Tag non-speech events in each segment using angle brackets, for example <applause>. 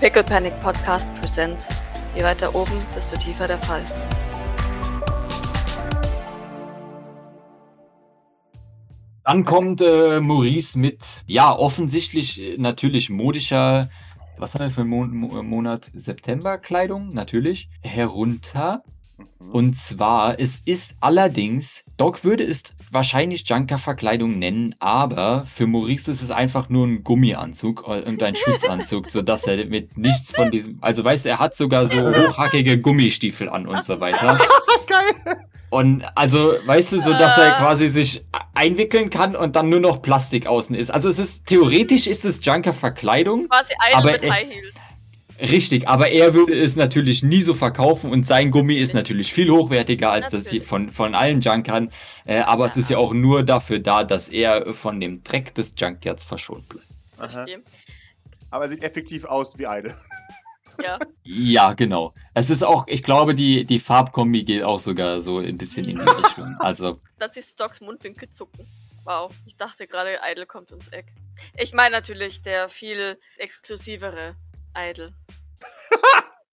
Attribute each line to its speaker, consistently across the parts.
Speaker 1: Pickle Panic Podcast Presents. Je weiter oben, desto tiefer der Fall.
Speaker 2: Dann kommt äh, Maurice mit, ja, offensichtlich äh, natürlich modischer, was haben wir für einen Mon Mo Monat? September-Kleidung, natürlich, herunter. Mhm. Und zwar, es ist allerdings, Doc würde es wahrscheinlich Junker-Verkleidung nennen, aber für Maurice ist es einfach nur ein Gummianzug äh, und ein <laughs> Schutzanzug, sodass er mit nichts von diesem, also weißt du, er hat sogar so hochhackige Gummistiefel an und so weiter. <laughs> Geil. Und also, weißt du, so dass er ah. quasi sich einwickeln kann und dann nur noch Plastik außen ist. Also es ist theoretisch ist es Junker-Verkleidung. Quasi eine aber mit High Heels. Richtig, aber er würde es natürlich nie so verkaufen und sein Gummi ist natürlich viel hochwertiger als natürlich. das hier von, von allen Junkern. Äh, aber ja. es ist ja auch nur dafür da, dass er von dem Dreck des Junkyards verschont bleibt.
Speaker 3: Aha. Aber er sieht effektiv aus wie eine. <laughs>
Speaker 2: Ja. ja, genau. Es ist auch, ich glaube, die, die Farbkombi geht auch sogar so ein bisschen in die <laughs> Richtung. Also.
Speaker 1: Dann siehst du Docs Mundwinkel zucken. Wow, ich dachte gerade, Idle kommt ins Eck. Ich meine natürlich der viel exklusivere Idle.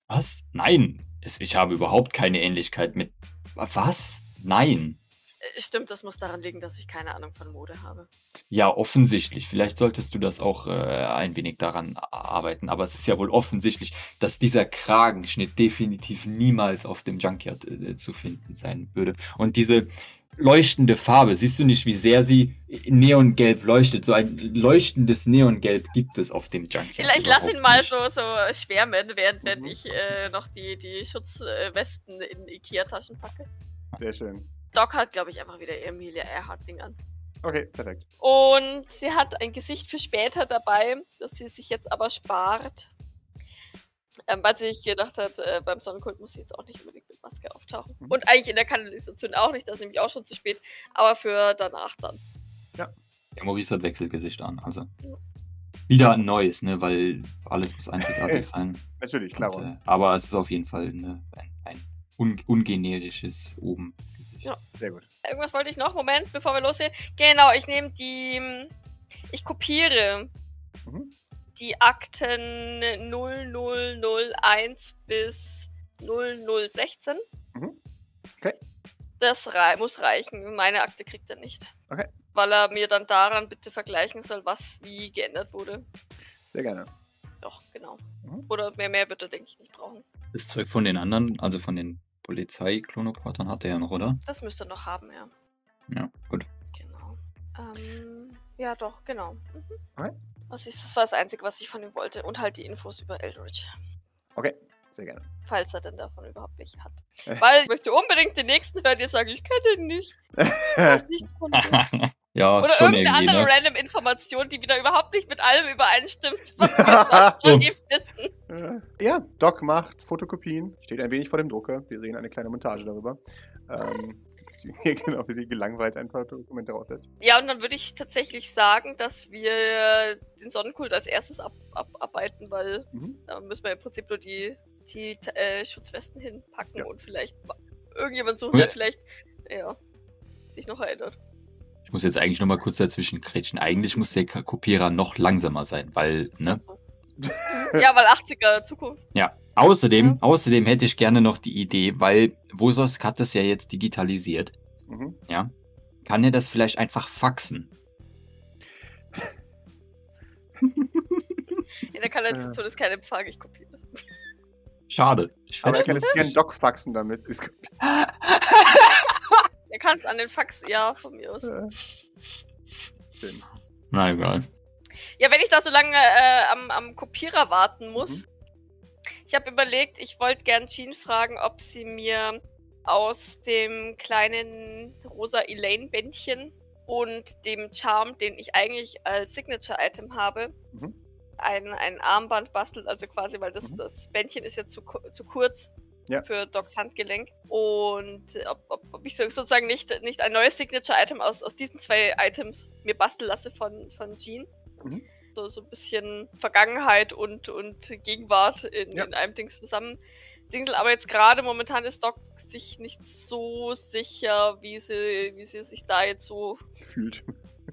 Speaker 2: Was? Nein. Ich habe überhaupt keine Ähnlichkeit mit. Was? Nein.
Speaker 1: Äh, stimmt, das muss daran liegen, dass ich keine Ahnung von Mode habe.
Speaker 2: Ja, offensichtlich. Vielleicht solltest du das auch äh, ein wenig daran arbeiten. Aber es ist ja wohl offensichtlich, dass dieser Kragenschnitt definitiv niemals auf dem Junkyard äh, zu finden sein würde. Und diese leuchtende Farbe, siehst du nicht, wie sehr sie neongelb leuchtet? So ein leuchtendes Neongelb gibt es auf dem Junkyard.
Speaker 1: Vielleicht lass ihn mal so, so schwärmen, während mhm. ich äh, noch die, die Schutzwesten in Ikea-Taschen packe.
Speaker 3: Sehr schön.
Speaker 1: Doc hat, glaube ich, einfach wieder Emilia Earhart-Ding an.
Speaker 3: Okay, perfekt.
Speaker 1: Und sie hat ein Gesicht für später dabei, das sie sich jetzt aber spart. Ähm, weil sie sich gedacht hat, äh, beim Sonnenkult muss sie jetzt auch nicht unbedingt mit Maske auftauchen. Mhm. Und eigentlich in der Kanalisation auch nicht, das ist nämlich auch schon zu spät. Aber für danach dann.
Speaker 2: Ja. Der Maurice hat Wechselgesicht an, also. Ja. Wieder ein neues, ne, weil alles muss einzigartig <laughs> sein.
Speaker 3: Natürlich, klar.
Speaker 2: Und, äh, aber es ist auf jeden Fall ne, ein, ein un ungenerisches oben
Speaker 1: ja. Sehr gut. Irgendwas wollte ich noch. Moment, bevor wir losgehen. Genau, ich nehme die. Ich kopiere mhm. Die Akten 0001 bis 0016. Mhm. Okay. Das rei muss reichen. Meine Akte kriegt er nicht. Okay. Weil er mir dann daran bitte vergleichen soll, was wie geändert wurde.
Speaker 3: Sehr gerne.
Speaker 1: Doch, genau. Mhm. Oder mehr, mehr bitte, denke ich, nicht brauchen.
Speaker 2: Das Zeug von den anderen, also von den Polizei-Klonoportern hat er ja noch, oder?
Speaker 1: Das müsste er noch haben, ja.
Speaker 2: Ja, gut.
Speaker 1: Genau. Ähm, ja, doch, genau. Mhm. Okay. Was ist, das war das Einzige, was ich von ihm wollte. Und halt die Infos über Eldridge.
Speaker 3: Okay, sehr gerne.
Speaker 1: Falls er denn davon überhaupt welche hat. Weil ich möchte unbedingt den nächsten hören, jetzt sagen, ich kenne den nicht. <laughs> Ich weiß nichts von dem. <laughs>
Speaker 2: Ja,
Speaker 1: Oder
Speaker 2: schon
Speaker 1: irgendeine andere ne? random Information, die wieder überhaupt nicht mit allem übereinstimmt, was wir <laughs> von ihm
Speaker 3: wissen. Ja, Doc macht Fotokopien, steht ein wenig vor dem Drucker. Wir sehen eine kleine Montage darüber. Ähm, <laughs> genau, wie sie gelangweilt ein paar Dokumente rauslässt.
Speaker 1: Ja, und dann würde ich tatsächlich sagen, dass wir den Sonnenkult als erstes ab, abarbeiten, weil mhm. da müssen wir im Prinzip nur die, die äh, Schutzwesten hinpacken ja. und vielleicht irgendjemand suchen, der vielleicht ja, sich noch erinnert
Speaker 2: muss jetzt eigentlich noch mal kurz dazwischen kretschen. Eigentlich muss der Kopierer noch langsamer sein, weil, ne?
Speaker 1: Ja, weil 80er Zukunft.
Speaker 2: Ja. Außerdem, ja. außerdem hätte ich gerne noch die Idee, weil Vosos hat das ja jetzt digitalisiert. Mhm. Ja. Kann er das vielleicht einfach faxen?
Speaker 1: In der Kanalisation ist kein Empfang, ich kopiere das.
Speaker 2: Schade.
Speaker 3: Ich Aber er kann es gerne Doc faxen, damit sie es
Speaker 1: Er kann es an den Fax, ja, von mir aus.
Speaker 2: Schön. Na egal.
Speaker 1: Ja, wenn ich da so lange äh, am, am Kopierer warten muss. Mhm. Ich habe überlegt, ich wollte gern Jean fragen, ob sie mir aus dem kleinen rosa Elaine-Bändchen und dem Charm, den ich eigentlich als Signature-Item habe, mhm. ein, ein Armband bastelt. Also quasi, weil das, mhm. das Bändchen ist ja zu, zu kurz ja. für Docs Handgelenk. Und ob, ob, ob, ich sozusagen nicht, nicht ein neues Signature-Item aus, aus diesen zwei Items mir basteln lasse von, von Jean. Mhm. So, so ein bisschen Vergangenheit und, und Gegenwart in, ja. in einem Dings zusammen. Dingsel, aber jetzt gerade momentan ist Doc sich nicht so sicher, wie sie, wie sie sich da jetzt so
Speaker 3: fühlt.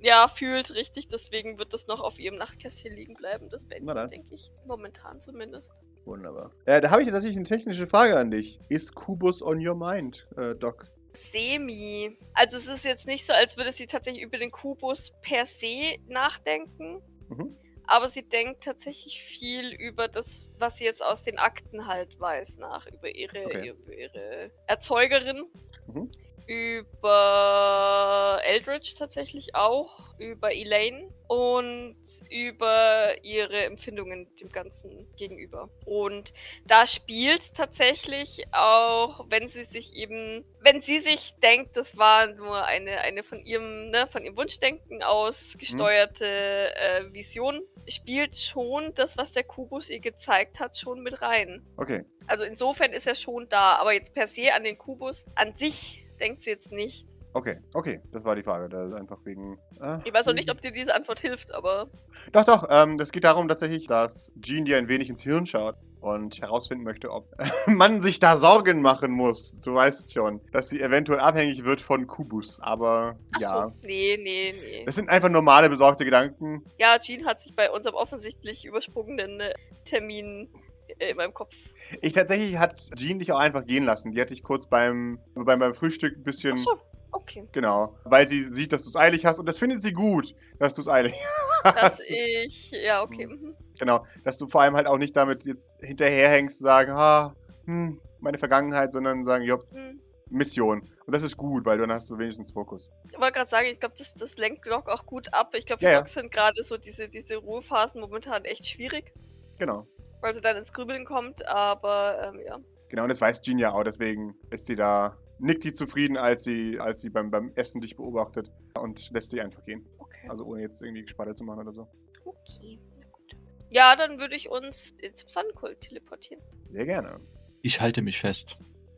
Speaker 1: ja, fühlt, richtig. Deswegen wird das noch auf ihrem Nachtkästchen liegen bleiben. Das
Speaker 3: dann.
Speaker 1: denke ich. Momentan zumindest.
Speaker 3: Wunderbar. Äh, da habe ich jetzt tatsächlich eine technische Frage an dich. Ist Kubus on your mind, äh, Doc?
Speaker 1: Semi. Also es ist jetzt nicht so, als würde sie tatsächlich über den Kubus per se nachdenken.
Speaker 3: Mhm.
Speaker 1: Aber sie denkt tatsächlich viel über das, was sie jetzt aus den Akten halt weiß, nach. Über ihre,
Speaker 3: Okay.
Speaker 1: über ihre Erzeugerin.
Speaker 3: Mhm.
Speaker 1: Über Eldridge tatsächlich auch. Über Elaine. Und über ihre Empfindungen dem Ganzen gegenüber. Und da spielt tatsächlich auch, wenn sie sich eben, wenn sie sich denkt, das war nur eine, eine von ihrem, ne, von ihrem Wunschdenken aus gesteuerte äh, Vision, spielt schon das, was der Kubus ihr gezeigt hat, schon mit rein.
Speaker 3: Okay.
Speaker 1: Also insofern ist er schon da, aber jetzt per se an den Kubus an sich denkt sie jetzt nicht.
Speaker 3: Okay, okay, das war die Frage. Da ist einfach wegen. ah,
Speaker 1: Ich weiß auch nicht, ob dir diese Antwort hilft, aber
Speaker 3: Doch, doch. Ähm, das geht darum tatsächlich, dass Jean dir ein wenig ins Hirn schaut und herausfinden möchte, ob <laughs> man sich da Sorgen machen muss. Du weißt schon, dass sie eventuell abhängig wird von Kubus. Aber
Speaker 1: ach
Speaker 3: ja,
Speaker 1: so, nee, nee, nee.
Speaker 3: das sind einfach normale besorgte Gedanken.
Speaker 1: Ja, Jean hat sich bei unserem offensichtlich übersprungenen äh, Termin äh, in meinem Kopf.
Speaker 3: Ich tatsächlich hat Jean dich auch einfach gehen lassen. Die hat dich kurz beim, beim, beim Frühstück ein bisschen.
Speaker 1: Ach so, okay.
Speaker 3: Genau. Weil sie sieht, dass du es eilig hast und das findet sie gut, dass du es eilig <laughs>
Speaker 1: Dass
Speaker 3: hast.
Speaker 1: ich, ja, okay. mhm.
Speaker 3: Genau. Dass du vor allem halt auch nicht damit jetzt hinterherhängst, sagen, ha, hm, meine Vergangenheit, sondern sagen, ja,
Speaker 1: Hm.
Speaker 3: Mission. Und das ist gut, weil dann hast du wenigstens Fokus.
Speaker 1: Ich wollte gerade sagen, ich glaube, das, das lenkt Glock auch gut ab. Ich glaube, für
Speaker 3: Ja, ja.
Speaker 1: Sind gerade so diese, diese Ruhephasen momentan echt schwierig,
Speaker 3: Genau.
Speaker 1: Weil sie dann ins Grübeln kommt, aber ähm, ja.
Speaker 3: Genau, und das weiß Jean ja auch, deswegen ist sie da, nickt die zufrieden, als sie, als sie beim, beim Essen dich beobachtet und lässt dich einfach gehen.
Speaker 1: Okay.
Speaker 3: Also ohne jetzt irgendwie Gespatte zu machen oder so.
Speaker 1: Okay, na gut. Ja, dann würde ich uns zum Sonnenkult teleportieren.
Speaker 3: Sehr gerne.
Speaker 2: Ich halte mich fest.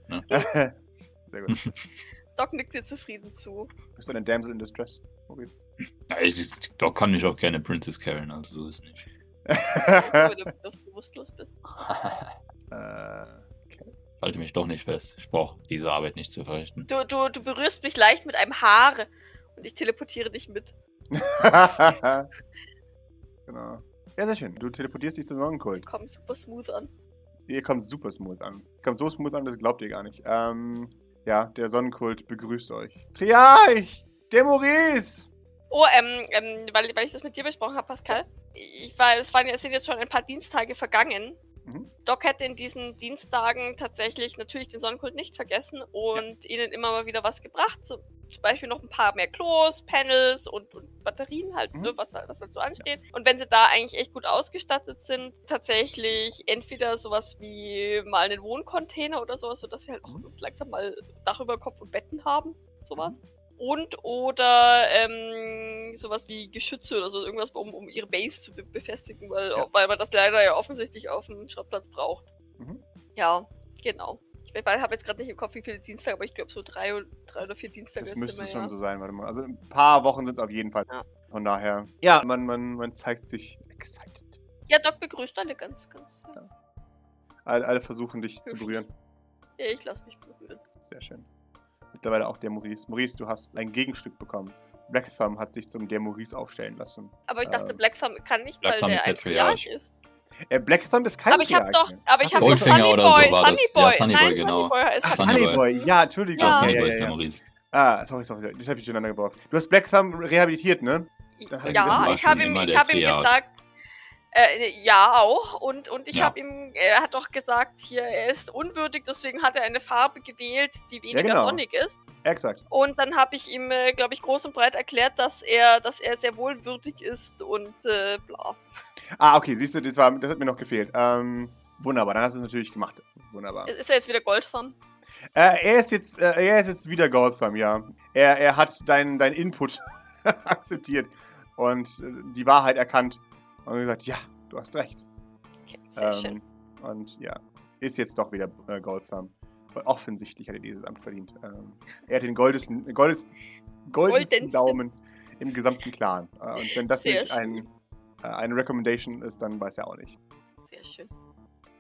Speaker 2: <laughs>
Speaker 3: Sehr gut. <laughs>
Speaker 1: Doc nickt dir zufrieden zu.
Speaker 3: Bist du eine Damsel in Distress, Maurice?
Speaker 2: Ja, ich, Doc kann mich auch gerne Princess carryen, also so ist nicht.
Speaker 1: Wenn <laughs> du bewusstlos bist.
Speaker 3: äh,
Speaker 2: halte mich doch nicht fest. Ich brauche diese Arbeit nicht zu verrichten.
Speaker 1: Du, du, du berührst mich leicht mit einem Haar und ich teleportiere dich mit. <laughs>
Speaker 3: genau. Ja, sehr schön. Du teleportierst dich zum Sonnenkult.
Speaker 1: Komm super smooth an.
Speaker 3: Ihr kommt super smooth an. Kommt so smooth an, das glaubt ihr gar nicht. Ähm, ja, der Sonnenkult begrüßt euch. Triarch! Der Maurice!
Speaker 1: Oh, ähm, ähm, weil, weil ich das mit dir besprochen habe, Pascal. Ich war, es waren, es sind jetzt schon ein paar Dienstage vergangen.
Speaker 3: Mhm.
Speaker 1: Doc hätte in diesen Dienstagen tatsächlich natürlich den Sonnenkult nicht vergessen und ihnen immer mal wieder was gebracht. So, zum Beispiel noch ein paar mehr Klos, Panels und, und Batterien halt,
Speaker 3: Mhm.
Speaker 1: ne, was, halt- was halt so ansteht. Und wenn sie da eigentlich echt gut ausgestattet sind, tatsächlich entweder sowas wie mal einen Wohncontainer oder sowas, sodass sie halt auch
Speaker 3: Mhm.
Speaker 1: langsam mal Dach über Kopf und Betten haben, sowas. Und oder ähm, sowas wie Geschütze oder so, irgendwas, um, um ihre Base zu be befestigen, weil,
Speaker 3: Ja.
Speaker 1: weil man das leider ja offensichtlich auf dem Schrottplatz braucht.
Speaker 3: Mhm.
Speaker 1: Ja, genau. Ich habe jetzt gerade nicht im Kopf, wie viele Dienstage, aber ich glaube so drei, oder- drei oder vier Dienstage
Speaker 3: Das müsste
Speaker 1: wir,
Speaker 3: schon
Speaker 1: ja.
Speaker 3: so sein, warte mal. Also ein paar Wochen sind es auf jeden Fall.
Speaker 1: Ja.
Speaker 3: Von daher. Ja, man, man, man zeigt sich excited.
Speaker 1: Ja, Doc begrüßt alle ganz, ganz. Ja,
Speaker 3: Alle, alle versuchen dich zu
Speaker 1: Höflich.
Speaker 3: berühren.
Speaker 1: ja ich lasse mich berühren.
Speaker 3: Sehr schön. Mittlerweile auch der Maurice. Maurice, du hast ein Gegenstück bekommen. Black Thumb hat sich zum der Maurice aufstellen lassen.
Speaker 1: Aber ich dachte,
Speaker 3: Ähm,
Speaker 1: Black Thumb kann nicht,
Speaker 2: Black
Speaker 1: weil
Speaker 2: Thumb
Speaker 1: der
Speaker 2: ist
Speaker 1: ein Triarch ist.
Speaker 3: Äh, Black Thumb ist kein
Speaker 1: Aber ich habe doch, aber ich habe
Speaker 3: so,
Speaker 1: doch Sunny
Speaker 2: so
Speaker 1: Boy,
Speaker 2: war das.
Speaker 1: Sunny
Speaker 2: Ja,
Speaker 1: Boy.
Speaker 2: Sunny
Speaker 1: Nein,
Speaker 2: Boy, genau.
Speaker 1: Sunny Boy.
Speaker 3: Ja, Entschuldigung.
Speaker 2: Ja,
Speaker 1: Ja.
Speaker 2: Sunny
Speaker 3: ja,
Speaker 2: Boy
Speaker 3: ja,
Speaker 2: ist der
Speaker 3: ja.
Speaker 2: Maurice.
Speaker 3: Ah, sorry, sorry. Das habe ich durcheinander gebracht. Du hast Black Thumb rehabilitiert, ne? Ich
Speaker 1: Ja, ich
Speaker 2: war
Speaker 1: habe ihm, ich hab ihm gesagt, äh, ja auch und und ich
Speaker 2: Ja.
Speaker 1: habe ihm, er hat doch gesagt, hier er ist unwürdig, deswegen hat er eine Farbe gewählt, die weniger
Speaker 3: genau.
Speaker 1: sonnig ist.
Speaker 3: Exakt.
Speaker 1: Und dann habe ich ihm, äh, glaube ich, groß und breit erklärt, dass er, dass er sehr wohl würdig ist und äh, bla.
Speaker 3: Ah, okay, siehst du, das, war, das hat mir noch gefehlt. Ähm, wunderbar, dann hast du es natürlich gemacht. Wunderbar.
Speaker 1: Ist er jetzt wieder Goldfarm?
Speaker 3: Äh, er, ist jetzt, äh, er ist jetzt wieder Goldthumb, ja. Er, er hat deinen dein Input <laughs> akzeptiert und äh, die Wahrheit erkannt und gesagt, ja, du hast recht.
Speaker 1: Okay, sehr schön.
Speaker 3: Ähm, und ja, ist jetzt doch wieder äh, Goldthumb. Weil offensichtlich hat er dieses Amt verdient. Ähm, er hat den goldesten, goldesten, goldesten
Speaker 1: Goldensten.
Speaker 3: Daumen im gesamten Clan. Äh, und wenn das
Speaker 1: Sehr
Speaker 3: nicht ein, äh, eine Recommendation ist, dann weiß er auch nicht.
Speaker 1: Sehr schön.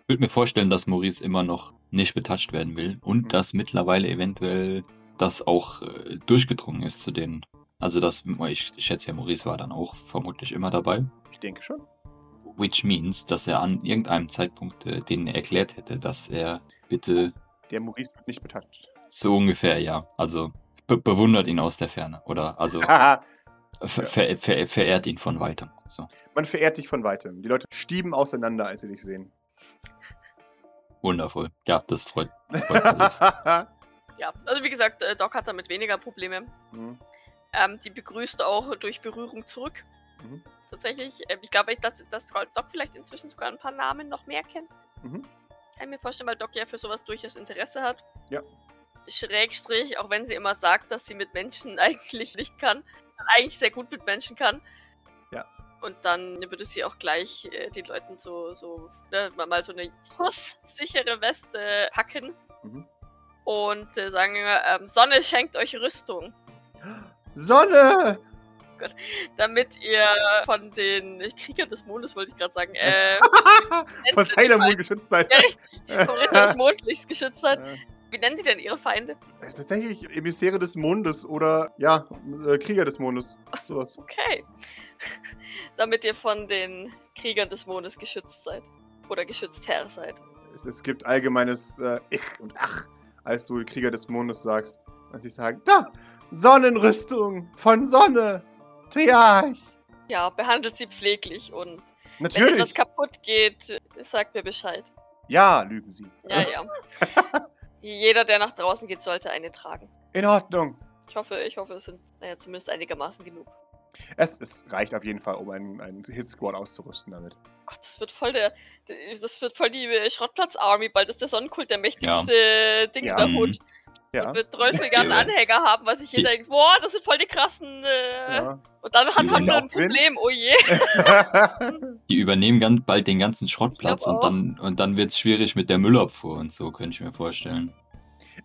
Speaker 2: Ich würde mir vorstellen, dass Maurice immer noch nicht betatscht werden will und
Speaker 3: Mhm.
Speaker 2: dass mittlerweile eventuell das auch äh, durchgedrungen ist zu den Also das, ich schätze ja, Maurice war dann auch vermutlich immer dabei.
Speaker 3: Ich denke schon.
Speaker 2: Which means, dass er an irgendeinem Zeitpunkt äh, denen erklärt hätte, dass er bitte
Speaker 3: Der Maurice wird nicht betatscht.
Speaker 2: so ungefähr, ja. Also be bewundert ihn aus der Ferne. Oder also <laughs>
Speaker 3: Haha,
Speaker 2: ver
Speaker 3: Ja.
Speaker 2: ver ver verehrt ihn von weitem. So.
Speaker 3: Man verehrt dich von weitem. Die Leute stieben auseinander, als sie dich sehen.
Speaker 2: Wundervoll. Ja, das freut, freut Maurice. <laughs>
Speaker 1: Ja, also wie gesagt, äh, Doc hat damit weniger Probleme.
Speaker 3: Hm.
Speaker 1: Ähm, die begrüßt auch durch Berührung zurück.
Speaker 3: Mhm.
Speaker 1: Tatsächlich. Ähm, ich glaube, dass, dass Doc vielleicht inzwischen sogar ein paar Namen noch mehr kennt.
Speaker 3: Mhm.
Speaker 1: Kann ich mir vorstellen, weil Doc ja für sowas durchaus Interesse hat.
Speaker 3: Ja.
Speaker 1: Schrägstrich, auch wenn sie immer sagt, dass sie mit Menschen <laughs> eigentlich nicht kann, eigentlich sehr gut mit Menschen kann.
Speaker 3: Ja.
Speaker 1: Und dann würde sie auch gleich äh, den Leuten so, so ne, mal- so eine schusssichere Weste packen
Speaker 3: Mhm.
Speaker 1: und äh, sagen, ähm, Sonne schenkt euch Rüstung,
Speaker 3: Sonne!
Speaker 1: damit ihr von den Kriegern des Mondes, wollte ich gerade sagen, äh, <laughs>
Speaker 3: Von Sailor Moon geschützt seid.
Speaker 1: ja, richtig, <laughs> vom Ritter des Mondlichts geschützt seid.
Speaker 3: Äh,
Speaker 1: Wie nennen sie denn ihre Feinde?
Speaker 3: Tatsächlich Emissäre des Mondes oder, ja, äh, Krieger des Mondes. Sowas.
Speaker 1: Okay. <laughs> Damit ihr von den Kriegern des Mondes geschützt seid. Oder geschützt Herr seid.
Speaker 3: Es, es gibt allgemeines äh, Ich und Ach, als du Krieger des Mondes sagst. Als ich sage, da, Sonnenrüstung von Sonne, Triarch.
Speaker 1: Ja, behandelt sie pfleglich und wenn etwas
Speaker 3: Natürlich.
Speaker 1: kaputt geht, sagt mir Bescheid.
Speaker 3: Ja, lügen sie.
Speaker 1: Ja, ja. <laughs> Jeder, der nach draußen geht, sollte eine tragen.
Speaker 3: In Ordnung.
Speaker 1: Ich hoffe, ich hoffe, es sind naja, zumindest einigermaßen genug.
Speaker 3: Es, es reicht auf jeden Fall, um einen, einen Hit-Squad auszurüsten damit.
Speaker 1: Gott, das wird voll der. Das wird voll die Schrottplatz-Army, bald ist der Sonnenkult der mächtigste Ding
Speaker 3: Ja.
Speaker 1: der
Speaker 2: Mhm.
Speaker 1: Hut.
Speaker 3: Ja.
Speaker 1: Und wird 12 Milliarden
Speaker 2: Ja.
Speaker 1: Anhänger haben, was sich jeder denkt, boah, das sind voll die krassen. Äh,
Speaker 3: ja.
Speaker 1: Und dann hat wir ein. Problem, oh je. <laughs>
Speaker 2: Die übernehmen ganz bald den ganzen Schrottplatz und dann, und dann wird es schwierig mit der Müllabfuhr und so, könnte ich mir vorstellen.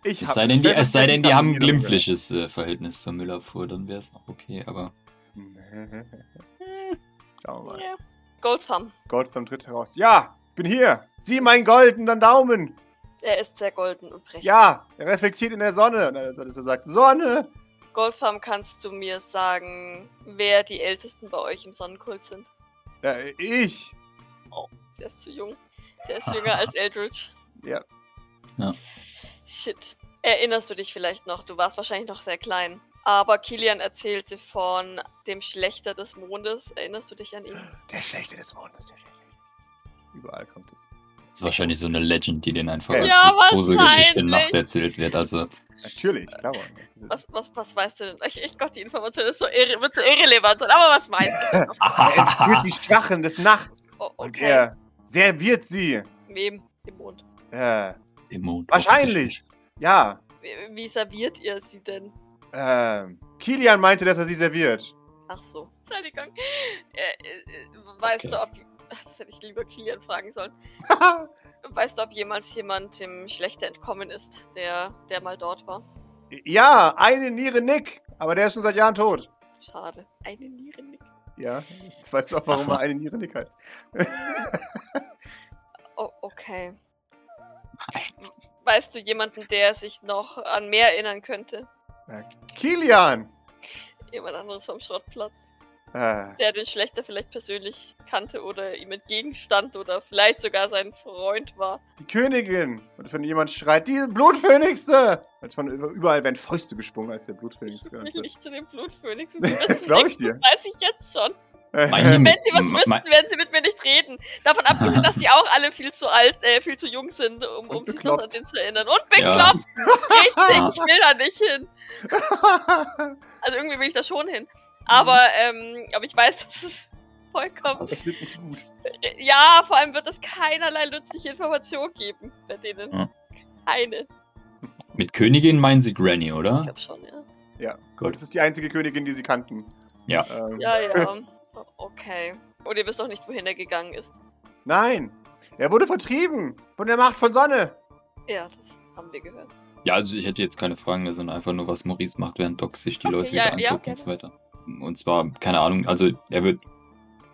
Speaker 3: ich
Speaker 2: Es sei denn, die, es sei denn, die haben ein glimpfliches äh, Verhältnis zur Müllabfuhr, dann wäre es noch okay, aber. <laughs>
Speaker 3: Schauen wir mal.
Speaker 1: Ja. Goldfarm.
Speaker 3: Gold vom Tritt heraus. Ja, bin hier. Sieh meinen goldenen Daumen.
Speaker 1: Er ist sehr golden und prächtig.
Speaker 3: Ja, er reflektiert in der Sonne. Na, das er sagt, Sonne.
Speaker 1: Goldfarm, kannst du mir sagen, wer die Ältesten bei euch im Sonnenkult sind?
Speaker 3: Äh, ich.
Speaker 1: Der ist zu jung. Der ist jünger als Eldritch. <laughs>
Speaker 3: Ja.
Speaker 2: Ja.
Speaker 1: Shit. Erinnerst du dich vielleicht noch? Du warst wahrscheinlich noch sehr klein. Aber Kilian erzählte von dem Schlechter des Mondes. Erinnerst du dich an ihn?
Speaker 3: Der Schlechte des Mondes. Überall kommt es.
Speaker 2: Das ist wahrscheinlich so eine Legend, die den einfach
Speaker 3: Ja,
Speaker 2: als Gruselgeschichte in
Speaker 1: wahrscheinlich.
Speaker 2: Nacht erzählt wird. Also,
Speaker 3: Natürlich, klar.
Speaker 1: Was, was, was weißt du denn? Ich, ich Gott, die Information ist so irre, wird so irrelevant sein. Aber was meinst du? <laughs>
Speaker 3: Er entführt die Schwachen des Nachts.
Speaker 1: Oh,
Speaker 3: Und
Speaker 1: okay.
Speaker 3: er serviert sie.
Speaker 1: Wem? Dem Mond.
Speaker 3: Äh,
Speaker 2: im Mond.
Speaker 3: wahrscheinlich. Ja.
Speaker 1: Wie, wie serviert ihr sie denn?
Speaker 3: Ähm, Kilian meinte, dass er sie serviert.
Speaker 1: Ach so. Entschuldigung. Äh, äh, weißt
Speaker 2: Okay.
Speaker 1: du, ob. Das hätte ich lieber Kilian fragen sollen. <laughs> Weißt du, ob jemals jemand dem Schlechter entkommen ist, der, der mal dort war?
Speaker 3: ja, eine Niere Nick. Aber der ist schon seit Jahren tot.
Speaker 1: Schade. Eine Niere nicht.
Speaker 3: Ja, jetzt weißt du auch, warum er eine Niere Nick heißt. <laughs>
Speaker 1: Oh, okay. Weißt du jemanden, der sich noch an mehr erinnern könnte?
Speaker 3: Kilian!
Speaker 1: Jemand anderes vom Schrottplatz?
Speaker 3: Äh,
Speaker 1: Der den Schlechter vielleicht persönlich kannte oder ihm entgegenstand oder vielleicht sogar sein Freund war.
Speaker 3: die Königin! Und wenn jemand schreit, die Blutphönixe! Und von über- überall werden Fäuste geschwungen, als der Blutphönix
Speaker 1: Ich will nicht zu den Blutphönixen. <laughs>
Speaker 3: Das glaub ich dir.
Speaker 1: Das weiß ich jetzt schon.
Speaker 2: Meine-
Speaker 1: Wenn sie was wüssten, werden sie mit mir nicht reden. Davon abgesehen, dass die auch alle viel zu alt, äh, viel zu jung sind, um, um sich noch an den zu erinnern. Und
Speaker 2: Ja.
Speaker 1: bekloppt! <laughs> Richtig, ich will da nicht hin. <laughs> Also irgendwie will ich da schon hin. Aber, ähm, aber ich weiß, <laughs> dass es vollkommen.
Speaker 3: das wird nicht gut.
Speaker 1: Ja, vor allem wird es keinerlei nützliche Information geben bei denen.
Speaker 2: Ja.
Speaker 1: Keine.
Speaker 2: Mit Königin meinen sie Granny,
Speaker 1: Ich
Speaker 2: oder?
Speaker 1: glaube schon, ja.
Speaker 2: Gut.
Speaker 3: Das ist die einzige Königin, die sie kannten.
Speaker 2: Ja.
Speaker 3: Ähm,
Speaker 1: Ja, ja. Okay. Und ihr wisst auch nicht, wohin er gegangen ist.
Speaker 3: Nein! Er wurde vertrieben! Von der Macht von Sonne!
Speaker 1: Ja, das haben wir gehört.
Speaker 2: Ja, also ich hätte jetzt keine Fragen, sondern einfach nur, was Maurice macht, während Doc sich die
Speaker 1: Okay,
Speaker 2: Leute
Speaker 1: ja,
Speaker 2: wieder
Speaker 1: ja,
Speaker 2: anguckt und so weiter. Und zwar, keine Ahnung, also er wird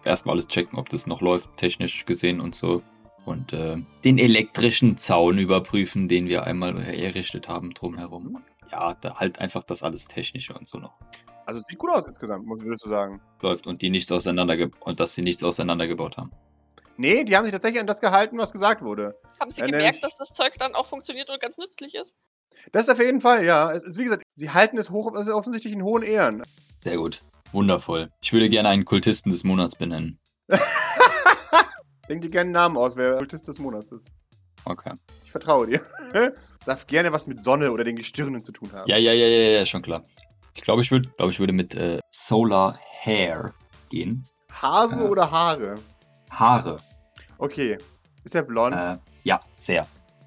Speaker 2: erstmal alles checken, ob das noch läuft, technisch gesehen und so. Und äh, den elektrischen Zaun überprüfen, den wir einmal errichtet haben drumherum. Ja, da halt einfach das alles Technische und so noch.
Speaker 3: Also es sieht gut aus insgesamt, muss würdest du sagen.
Speaker 2: läuft und die nichts auseinanderge und dass sie nichts auseinandergebaut haben.
Speaker 3: Nee, die haben sich tatsächlich an das gehalten, was gesagt wurde.
Speaker 1: Haben Sie
Speaker 3: Ja,
Speaker 1: gemerkt,
Speaker 3: nämlich-
Speaker 1: dass das Zeug dann auch funktioniert und ganz nützlich ist?
Speaker 3: Das ist auf jeden Fall, ja. Es ist, wie gesagt, sie halten es hoch, also offensichtlich in hohen Ehren.
Speaker 2: Sehr gut. Wundervoll. Ich würde gerne einen Kultisten des Monats benennen. <laughs>
Speaker 3: Denk dir gerne einen Namen aus, wer Kultist des Monats ist.
Speaker 2: Okay.
Speaker 3: Ich vertraue dir. Es <laughs> darf gerne was mit Sonne oder den Gestirnen zu tun haben.
Speaker 2: Ja, ja, ja, ja, ja, schon klar. Ich glaube, ich würde glaub, ich würde mit äh, Solar Hair gehen.
Speaker 3: Hase
Speaker 2: Ja.
Speaker 3: oder Haare?
Speaker 2: Haare.
Speaker 3: Okay. Ist er blond?
Speaker 2: Äh, ja, sehr.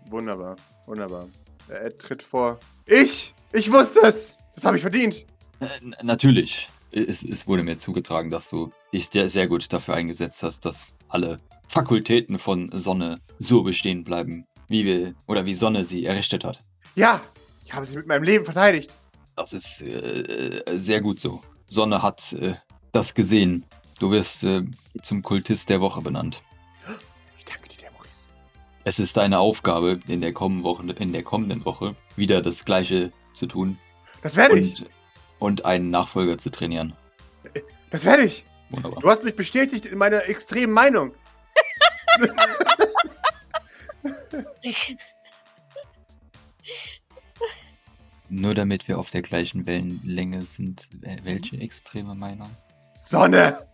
Speaker 3: Wunderbar, wunderbar. Er, er tritt vor. Ich! Ich wusste es! Das habe ich verdient!
Speaker 2: Äh, n- natürlich. Es, es wurde mir zugetragen, dass du dich sehr, sehr gut dafür eingesetzt hast, dass alle Fakultäten von Sonne so bestehen bleiben, wie wir oder wie Sonne sie errichtet hat.
Speaker 3: Ja! Ich habe sie mit meinem Leben verteidigt.
Speaker 2: Das ist äh, sehr gut so. Sonne hat äh, das gesehen. Du wirst äh, zum Kultist der Woche benannt. Es ist deine Aufgabe, in der, kommenden Woche, in der kommenden Woche wieder das Gleiche zu tun
Speaker 3: Das werde ich!
Speaker 2: und, und einen Nachfolger zu trainieren.
Speaker 3: Das werde ich!
Speaker 2: Wunderbar.
Speaker 3: Du hast mich bestätigt in meiner extremen Meinung. <laughs>
Speaker 2: Nur damit wir auf der gleichen Wellenlänge sind. Äh, welche extreme Meinung?
Speaker 3: Sonne!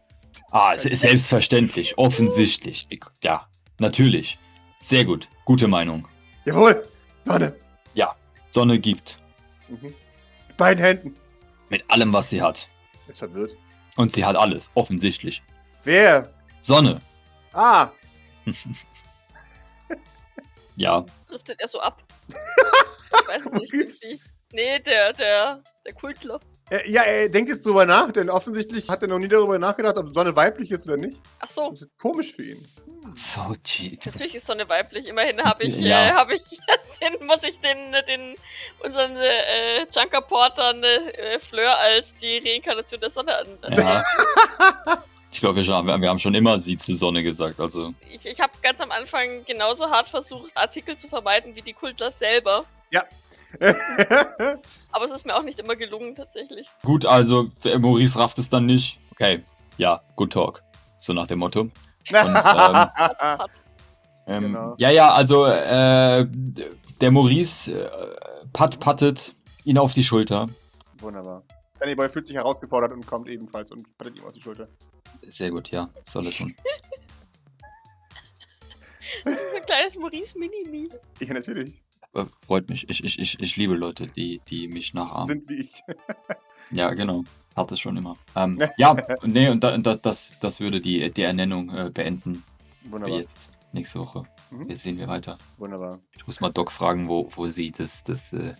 Speaker 2: Ah, es ist selbstverständlich, offensichtlich. Ja, natürlich. Sehr gut. Gute Meinung.
Speaker 3: Jawohl! Sonne!
Speaker 2: Sonne gibt.
Speaker 3: Mhm. Mit beiden Händen.
Speaker 2: Mit allem, was sie hat.
Speaker 3: Ist verwirrt.
Speaker 2: Und sie hat alles, offensichtlich.
Speaker 3: Wer?
Speaker 2: Sonne.
Speaker 3: Ah! <laughs>
Speaker 2: Ja,
Speaker 1: Driftet er so ab? <laughs> ich weiß es nicht. Nee, der, der, der Kultler.
Speaker 3: Er, ja, er denkt jetzt drüber nach, denn offensichtlich hat er noch nie darüber nachgedacht, ob Sonne weiblich ist oder nicht.
Speaker 1: Ach so,
Speaker 3: Das ist jetzt komisch für ihn.
Speaker 2: so, die,
Speaker 1: natürlich ist Sonne weiblich. Immerhin habe ich,
Speaker 2: Ja.
Speaker 1: äh, habe ich, <laughs> den, muss ich den, den, unseren äh, Junker Porter äh, Fleur als die Reinkarnation der Sonne an.
Speaker 2: Ja. Ich glaube, wir, schon- wir haben schon immer sie zu Sonne gesagt. Also,
Speaker 1: Ich, ich habe ganz am Anfang genauso hart versucht, Artikel zu vermeiden wie die Kultler selber. <laughs> Aber es ist mir auch nicht immer gelungen, tatsächlich.
Speaker 2: gut, also, äh, Maurice rafft es dann nicht. Okay, ja, good talk. So nach dem Motto. <laughs>
Speaker 1: Hat.
Speaker 2: Ähm,
Speaker 3: Genau.
Speaker 2: Ja, ja, also, äh, der Maurice äh, pat pattet ihn auf die Schulter.
Speaker 3: Wunderbar. Sunnyboy fühlt sich herausgefordert und kommt ebenfalls und pattet ihm auf die Schulter.
Speaker 2: Sehr gut, ja, soll es schon. <laughs>
Speaker 1: Das ist ein kleines Maurice Minimi.
Speaker 3: Ja, natürlich.
Speaker 2: Äh, Freut mich. Ich, ich, ich, ich liebe Leute, die, die mich nachahmen.
Speaker 3: Sind wie ich. <laughs>
Speaker 2: Ja, genau. Hat es schon immer. Ähm, <laughs> ja, nee, und da, da, das, das würde die, die Ernennung äh, beenden. Für
Speaker 3: Wunderbar.
Speaker 2: jetzt. Nächste Woche.
Speaker 3: Mhm.
Speaker 2: Jetzt sehen wir weiter.
Speaker 3: Wunderbar.
Speaker 2: Ich muss mal Doc fragen, wo, wo sie das, das, äh,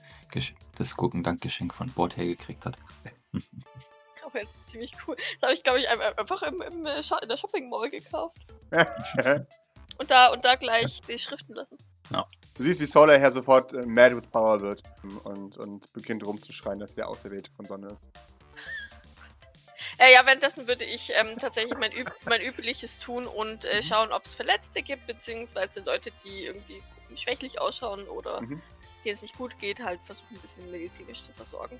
Speaker 2: das Gurkendankgeschenk von Bord hergekriegt hat. <laughs>
Speaker 1: Oh, jetzt ist ziemlich cool. Das habe ich, glaube ich, ein- einfach im, im, äh, in der Shopping Mall gekauft. Und da, und da gleich beschriften lassen.
Speaker 3: Du siehst, wie Solar Hair sofort äh, mad with power wird und, und beginnt rumzuschreien, dass er der Auserwählte von Sonne ist.
Speaker 1: Äh, ja, währenddessen würde ich ähm, tatsächlich mein, üb mein Übliches tun und äh, schauen, ob es Verletzte gibt, beziehungsweise Leute, die irgendwie schwächlich ausschauen oder
Speaker 3: Mhm.
Speaker 1: denen es nicht gut geht, halt versuchen, ein bisschen medizinisch zu versorgen.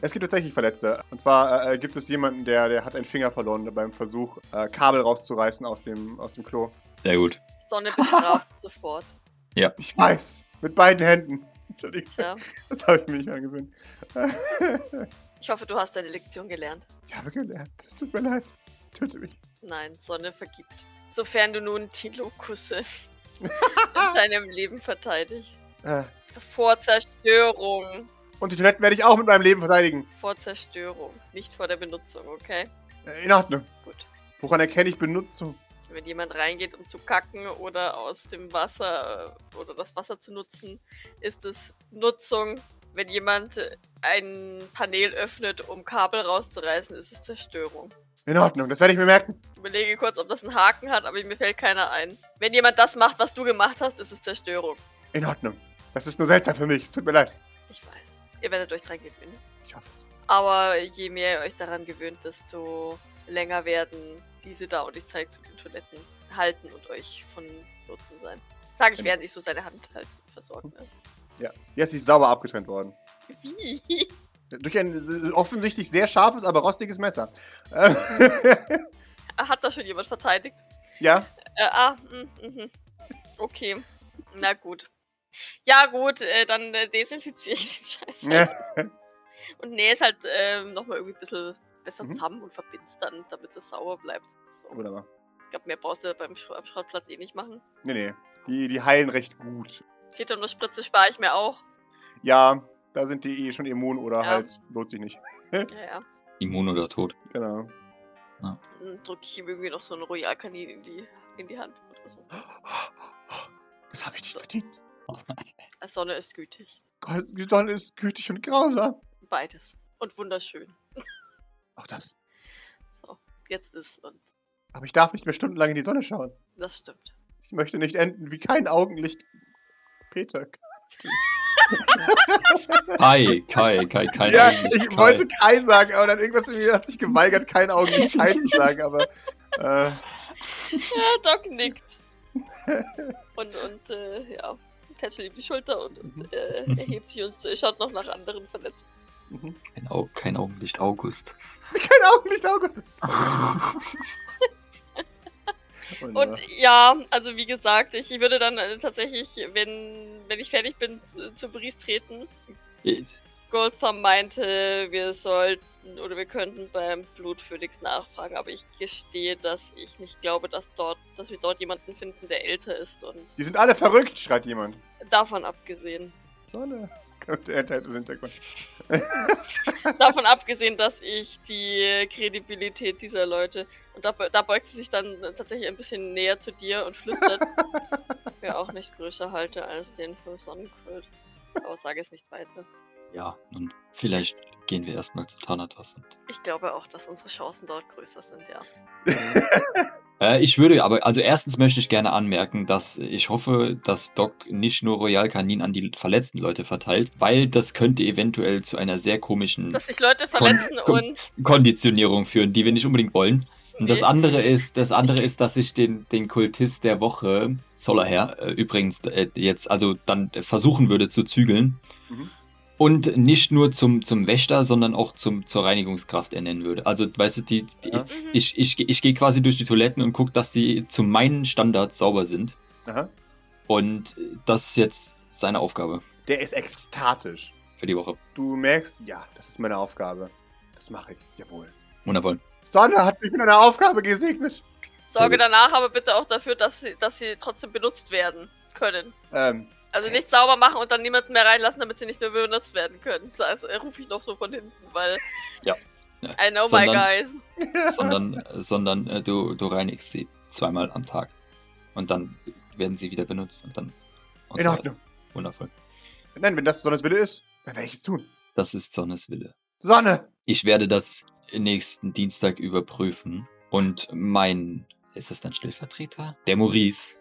Speaker 3: Es gibt tatsächlich Verletzte. Und zwar äh, gibt es jemanden, der, der hat einen Finger verloren beim Versuch, äh, Kabel rauszureißen aus dem, aus dem Klo.
Speaker 2: Sehr gut.
Speaker 1: Sonne bestraft <laughs> sofort.
Speaker 3: Ich weiß, mit beiden Händen. Entschuldigung,
Speaker 1: Tja,
Speaker 3: das habe ich mir nicht angewöhnt.
Speaker 1: ich hoffe, du hast deine Lektion gelernt.
Speaker 3: ich habe gelernt. Es tut mir leid. Töte mich.
Speaker 1: Nein, Sonne vergibt. Sofern du nun die Lokusse in <laughs> deinem Leben verteidigst.
Speaker 3: Äh,
Speaker 1: Vor Zerstörung.
Speaker 3: und die Toiletten werde ich auch mit meinem Leben verteidigen.
Speaker 1: Vor Zerstörung. Nicht vor der Benutzung, okay?
Speaker 3: Äh, in Ordnung.
Speaker 1: Gut.
Speaker 3: Woran erkenne ich Benutzung?
Speaker 1: Wenn jemand reingeht, um zu kacken oder aus dem Wasser oder das Wasser zu nutzen, ist es Nutzung. Wenn jemand ein Panel öffnet, um Kabel rauszureißen, ist es Zerstörung.
Speaker 3: In Ordnung, das werde ich mir merken.
Speaker 1: Ich überlege kurz, ob das einen Haken hat, aber mir fällt keiner ein. Wenn jemand das macht, was du gemacht hast, ist es Zerstörung.
Speaker 3: In Ordnung. Das ist nur seltsam für mich. Es tut mir leid.
Speaker 1: Ich weiß. Ihr werdet euch dran gewöhnen.
Speaker 3: Ich hoffe es.
Speaker 1: Aber je mehr ihr euch daran gewöhnt, desto länger werden diese da und ich zeige zu den Toiletten halten und euch von Nutzen sein. Sage ich, während ich so seine Hand halt versorgt. Ne?
Speaker 3: Ja. Jetzt ist sie sauber abgetrennt worden.
Speaker 1: Wie?
Speaker 3: Durch ein äh, offensichtlich sehr scharfes, aber rostiges Messer. Äh,
Speaker 1: Ah, Hat da schon jemand verteidigt? <laughs>
Speaker 3: ja,
Speaker 1: Äh, ah, mm, mhm. okay. Na gut. Ja, gut, äh, dann äh, desinfiziere ich den Scheiß.
Speaker 3: ja.
Speaker 1: Und nähe es halt ähm, nochmal irgendwie ein bisschen besser
Speaker 3: Mhm.
Speaker 1: zusammen und verbind's dann, damit es sauber bleibt. So.
Speaker 3: Wunderbar.
Speaker 1: Ich glaube, mehr brauchst du beim Sch Schrottplatz eh nicht machen.
Speaker 3: Nee, nee. Die, die heilen recht gut.
Speaker 1: Tetanus-Spritze spare ich mir auch.
Speaker 3: Ja, da sind die eh schon immun oder
Speaker 1: Ja.
Speaker 3: halt lohnt sich nicht. <laughs>
Speaker 1: Ja, ja.
Speaker 2: Immun oder tot.
Speaker 3: Genau.
Speaker 1: Dann drücke ich ihm irgendwie noch so einen Royal-Kanin in die, in die Hand oder so. <gasps>
Speaker 3: Das habe ich nicht verdient.
Speaker 1: Die Sonne ist gütig.
Speaker 3: Gott, die Sonne ist gütig und grausam.
Speaker 1: Beides. Und wunderschön.
Speaker 3: Auch das.
Speaker 1: So, jetzt ist und
Speaker 3: Aber ich darf nicht mehr stundenlang in die Sonne schauen.
Speaker 1: das stimmt.
Speaker 3: Ich möchte nicht enden wie kein Augenlicht. Peter. <laughs>
Speaker 2: Kai, Kai, Kai, Kai.
Speaker 3: ja, ich
Speaker 2: Kai.
Speaker 3: wollte Kai sagen, aber dann irgendwas in mir hat sich geweigert, kein Augenlicht Kai zu sagen, aber. Äh,
Speaker 1: Ja, Doc nickt. und und äh, ja, tätschelt ihm die Schulter und, und äh, erhebt sich und schaut noch nach anderen Verletzten.
Speaker 3: mhm.
Speaker 2: Kein, Au kein Augenlicht August. <laughs>
Speaker 3: kein Augenlicht August. Das ist Wunderbar. <laughs>
Speaker 1: Und ja, also wie gesagt, ich würde dann äh, tatsächlich, wenn, wenn ich fertig bin, zu, zu Brice treten. Goldthumb meinte, wir sollten oder wir könnten beim Blutphönix nachfragen, aber ich gestehe, dass ich nicht glaube, dass dort, dass wir dort jemanden finden, der älter ist und
Speaker 3: Die sind alle verrückt, schreit jemand.
Speaker 1: davon abgesehen.
Speaker 3: Sonne. Der das Hintergrund. <laughs>
Speaker 1: davon abgesehen, dass ich die Kredibilität dieser Leute und da, da beugt sie sich dann tatsächlich ein bisschen näher zu dir und flüstert, <laughs> ja auch nicht größer halte als den vom Sonnenkult. Aber sage es nicht weiter.
Speaker 2: Ja, nun, vielleicht gehen wir erstmal zu Thanatos. Und,
Speaker 1: Ich glaube auch, dass unsere Chancen dort größer sind, ja. <laughs>
Speaker 2: äh, ich würde aber, also erstens möchte ich gerne anmerken, dass ich hoffe, dass Doc nicht nur Royal Canin an die verletzten Leute verteilt, weil das könnte eventuell zu einer sehr komischen
Speaker 1: Dass sich Leute verletzen
Speaker 2: komm.
Speaker 1: und.
Speaker 2: Konditionierung führen, die wir nicht unbedingt wollen. Und das
Speaker 1: Nee.
Speaker 2: andere ist, das andere ist, dass ich den, den Kultist der Woche, Solarher, äh, übrigens äh, jetzt also dann versuchen würde zu zügeln.
Speaker 3: Mhm.
Speaker 2: Und nicht nur zum, zum Wächter, sondern auch zum, zur Reinigungskraft ernennen würde. Also, weißt du, die, die,
Speaker 3: Ja.
Speaker 1: Mhm.
Speaker 2: ich, ich, ich, ich gehe quasi durch die Toiletten und gucke, dass sie zu meinen Standards sauber sind.
Speaker 3: Aha.
Speaker 2: Und das ist jetzt seine Aufgabe
Speaker 3: Der ist ekstatisch.
Speaker 2: für die Woche.
Speaker 3: Du merkst, ja, das ist meine Aufgabe. Das mache ich, jawohl.
Speaker 2: Wundervoll.
Speaker 3: Sonne hat mich mit einer Aufgabe gesegnet.
Speaker 1: Sorge danach aber bitte auch dafür, dass sie, dass sie trotzdem benutzt werden können.
Speaker 3: Ähm,
Speaker 1: Also nicht sauber machen und dann niemanden mehr reinlassen, damit sie nicht mehr benutzt werden können. Das heißt, äh, rufe ich doch so von hinten, weil.
Speaker 2: Ja. <laughs> Ja.
Speaker 1: I know my
Speaker 2: Sondern-
Speaker 1: guys. <laughs>
Speaker 2: sondern, <laughs> äh, sondern äh, du, du reinigst sie zweimal am Tag. Und dann werden sie wieder benutzt und dann. Und
Speaker 3: in
Speaker 2: so weiter.
Speaker 3: Ordnung.
Speaker 2: Wundervoll.
Speaker 3: Nein, wenn das Sonnes Wille ist, dann werde ich es tun.
Speaker 2: Das ist Sonnes Wille.
Speaker 3: Sonne!
Speaker 2: Ich werde das nächsten Dienstag überprüfen und mein. Ist es dann Stellvertreter? Der Maurice.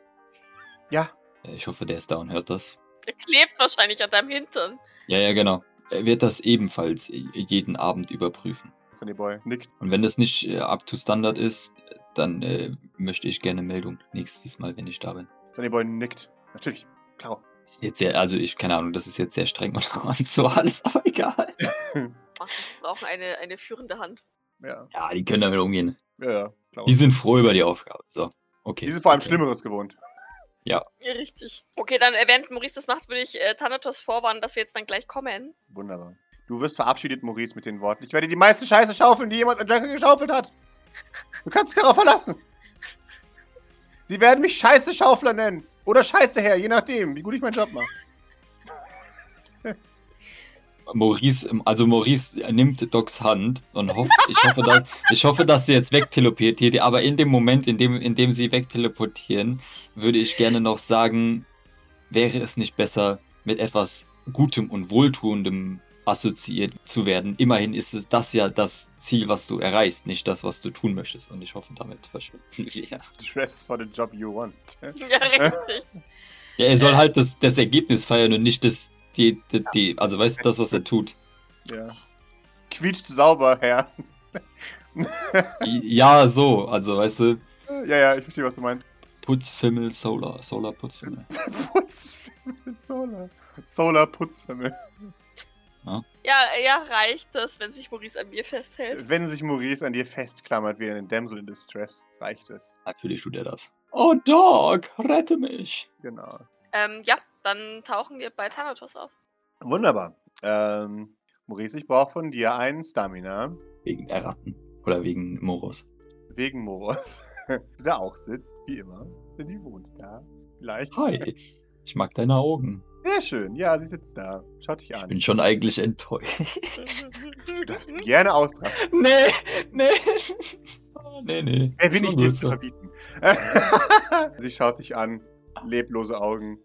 Speaker 3: Ja,
Speaker 2: Ich hoffe, der ist da und hört das.
Speaker 1: Der klebt wahrscheinlich an deinem Hintern.
Speaker 2: Ja, ja, genau. Er wird das ebenfalls jeden Abend überprüfen.
Speaker 3: Sunny Boy nickt.
Speaker 2: Und wenn das nicht äh, up to standard ist, dann äh, möchte ich gerne Meldung nächstes Mal, wenn ich da bin.
Speaker 3: Sunny Boy nickt. Natürlich. Klar.
Speaker 2: Das ist jetzt sehr, also ich, keine Ahnung, das ist jetzt sehr streng und, <laughs> und so alles, aber egal. <laughs>
Speaker 1: Ach, wir brauchen eine, eine führende Hand.
Speaker 3: Ja,
Speaker 2: Ja, die können damit umgehen.
Speaker 3: ja, ja. Klar.
Speaker 2: Die sind froh über die Aufgabe. So, okay.
Speaker 3: Die sind vor allem
Speaker 2: Okay.
Speaker 3: Schlimmeres gewohnt.
Speaker 1: Ja, richtig. Okay, dann, äh, während Maurice das macht, würde ich äh, Thanatos vorwarnen, dass wir jetzt dann gleich kommen.
Speaker 3: Wunderbar. Du wirst verabschiedet, Maurice, mit den Worten. Ich werde die meiste Scheiße schaufeln, die jemand an Jungle geschaufelt hat. Du kannst dich darauf verlassen. Sie werden mich Scheiße Schaufler nennen. Oder Scheiße Herr, je nachdem, wie gut ich meinen Job mache.
Speaker 2: Maurice, also Maurice nimmt Docs Hand und hofft, ich hoffe, dass, ich hoffe, dass sie jetzt wegteleportiert, aber in dem Moment, in dem, in dem sie wegteleportieren, würde ich gerne noch sagen, wäre es nicht besser, mit etwas Gutem und Wohltuendem assoziiert zu werden. Immerhin ist es das ja das Ziel, was du erreichst, nicht das, was du tun möchtest. Und ich hoffe, damit verschwinden wir. <laughs>
Speaker 3: Dress for the job you want.
Speaker 1: Ja, richtig.
Speaker 2: Ja, er soll halt das, das Ergebnis feiern und nicht das, die, die, die, also weißt du, das, was er tut.
Speaker 3: Ja. Quietscht sauber, Herr. <laughs>
Speaker 2: Ja, so, also weißt du,
Speaker 3: Ja, ja, ich verstehe, was du meinst.
Speaker 2: Putzfimmel, Solar, Solar Putzfimmel. <laughs>
Speaker 3: Putzfimmel, Solar. Solar Putzfimmel.
Speaker 2: Ja?
Speaker 1: Ja, ja, reicht das, wenn sich Maurice an mir festhält?
Speaker 3: Wenn sich Maurice an dir festklammert wie eine Damsel in Distress, reicht es.
Speaker 2: Natürlich tut er das. Oh, Dog, rette mich.
Speaker 3: Genau.
Speaker 1: Ähm, ja, dann tauchen wir bei Thanatos auf.
Speaker 3: Wunderbar. Ähm, Maurice, ich brauche von dir einen Stamina.
Speaker 2: Wegen der Ratten. Oder wegen Moros.
Speaker 3: Wegen Moros. <laughs> da auch sitzt, wie immer. Denn die wohnt da. Vielleicht.
Speaker 2: Hi. Ich mag deine Augen.
Speaker 3: Sehr schön. Ja, sie sitzt da. Schaut dich
Speaker 2: Ich
Speaker 3: an.
Speaker 2: bin schon eigentlich enttäuscht.
Speaker 3: Du darfst gerne ausrasten. <laughs>
Speaker 2: nee, nee. Oh, nee, nee.
Speaker 3: Wer ich,
Speaker 2: Schon
Speaker 3: dir zu verbieten? <laughs> sie schaut dich an. Leblose Augen.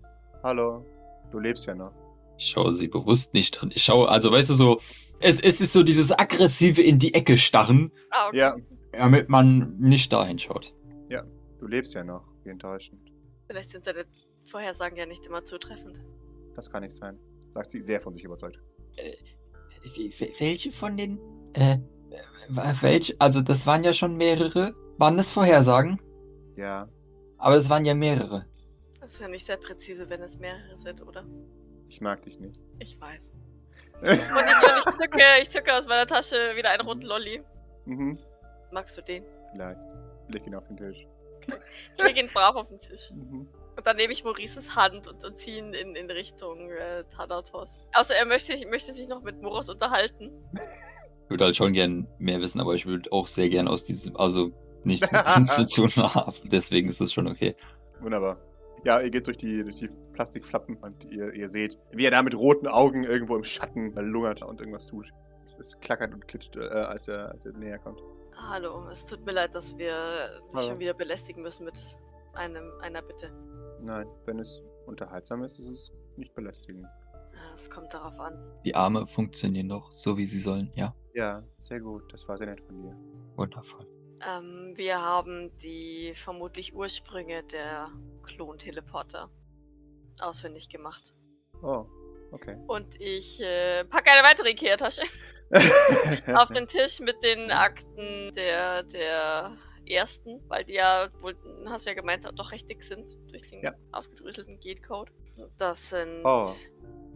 Speaker 3: Hallo. Du lebst ja noch.
Speaker 2: Ich schaue sie bewusst nicht an. Ich schaue, also weißt du so, es, es ist so dieses aggressive in die Ecke starren,
Speaker 1: ah, okay.
Speaker 3: Ja,
Speaker 2: damit man nicht dahin schaut.
Speaker 3: du lebst ja noch. Wie enttäuschend.
Speaker 1: Vielleicht sind seine Vorhersagen ja nicht immer zutreffend.
Speaker 3: Das kann nicht sein. Sagt sie sehr von sich überzeugt.
Speaker 2: Welche von den, äh, welche, also das waren ja schon mehrere. Waren das Vorhersagen?
Speaker 3: Ja,
Speaker 2: Aber es waren ja mehrere.
Speaker 1: Das ist ja nicht sehr präzise, wenn es mehrere sind, oder?
Speaker 3: ich mag dich nicht.
Speaker 1: Ich weiß. <laughs> Und ich, ich, zücke, ich zücke aus meiner Tasche wieder einen roten Lolli.
Speaker 3: mhm,
Speaker 1: Magst du den?
Speaker 3: vielleicht. Ich leg ihn auf den Tisch.
Speaker 1: Ich lege ihn brav auf den Tisch.
Speaker 3: Mhm.
Speaker 1: Und dann nehme ich Maurices Hand und, und ziehe ihn in, in Richtung äh, Thanatos. Außer er möchte, möchte sich noch mit Moros unterhalten.
Speaker 2: Ich würde halt schon gern mehr wissen, aber ich würde auch sehr gern aus diesem, also nichts mit ihm <laughs> zu tun haben. Deswegen ist es schon okay.
Speaker 3: Wunderbar. Ja, ihr geht durch die, durch die Plastikflappen und ihr, ihr seht, wie er da mit roten Augen irgendwo im Schatten lungert und irgendwas tut. Es, es klackert und klitscht, äh, als, er, als er näher kommt.
Speaker 1: Hallo, es tut mir leid, dass wir dich
Speaker 3: Hallo.
Speaker 1: schon wieder belästigen müssen mit einem, einer Bitte.
Speaker 3: Nein, wenn es unterhaltsam ist, ist es nicht belästigend.
Speaker 1: Es kommt darauf an.
Speaker 2: Die Arme funktionieren doch so, wie sie sollen, ja.
Speaker 3: Ja, sehr gut. Das war sehr nett von dir.
Speaker 2: Wundervoll.
Speaker 1: Ähm, wir haben die vermutlich Ursprünge der Klon-Teleporter ausfindig gemacht.
Speaker 3: Oh, okay.
Speaker 1: Und ich äh, packe eine weitere Ikea-Tasche <laughs> auf den Tisch mit den Akten der, der ersten, weil die ja, wohl, hast du ja gemeint, doch recht dick sind durch den
Speaker 3: Ja.
Speaker 1: aufgedröselten Gate-Code. Das sind.
Speaker 3: Oh.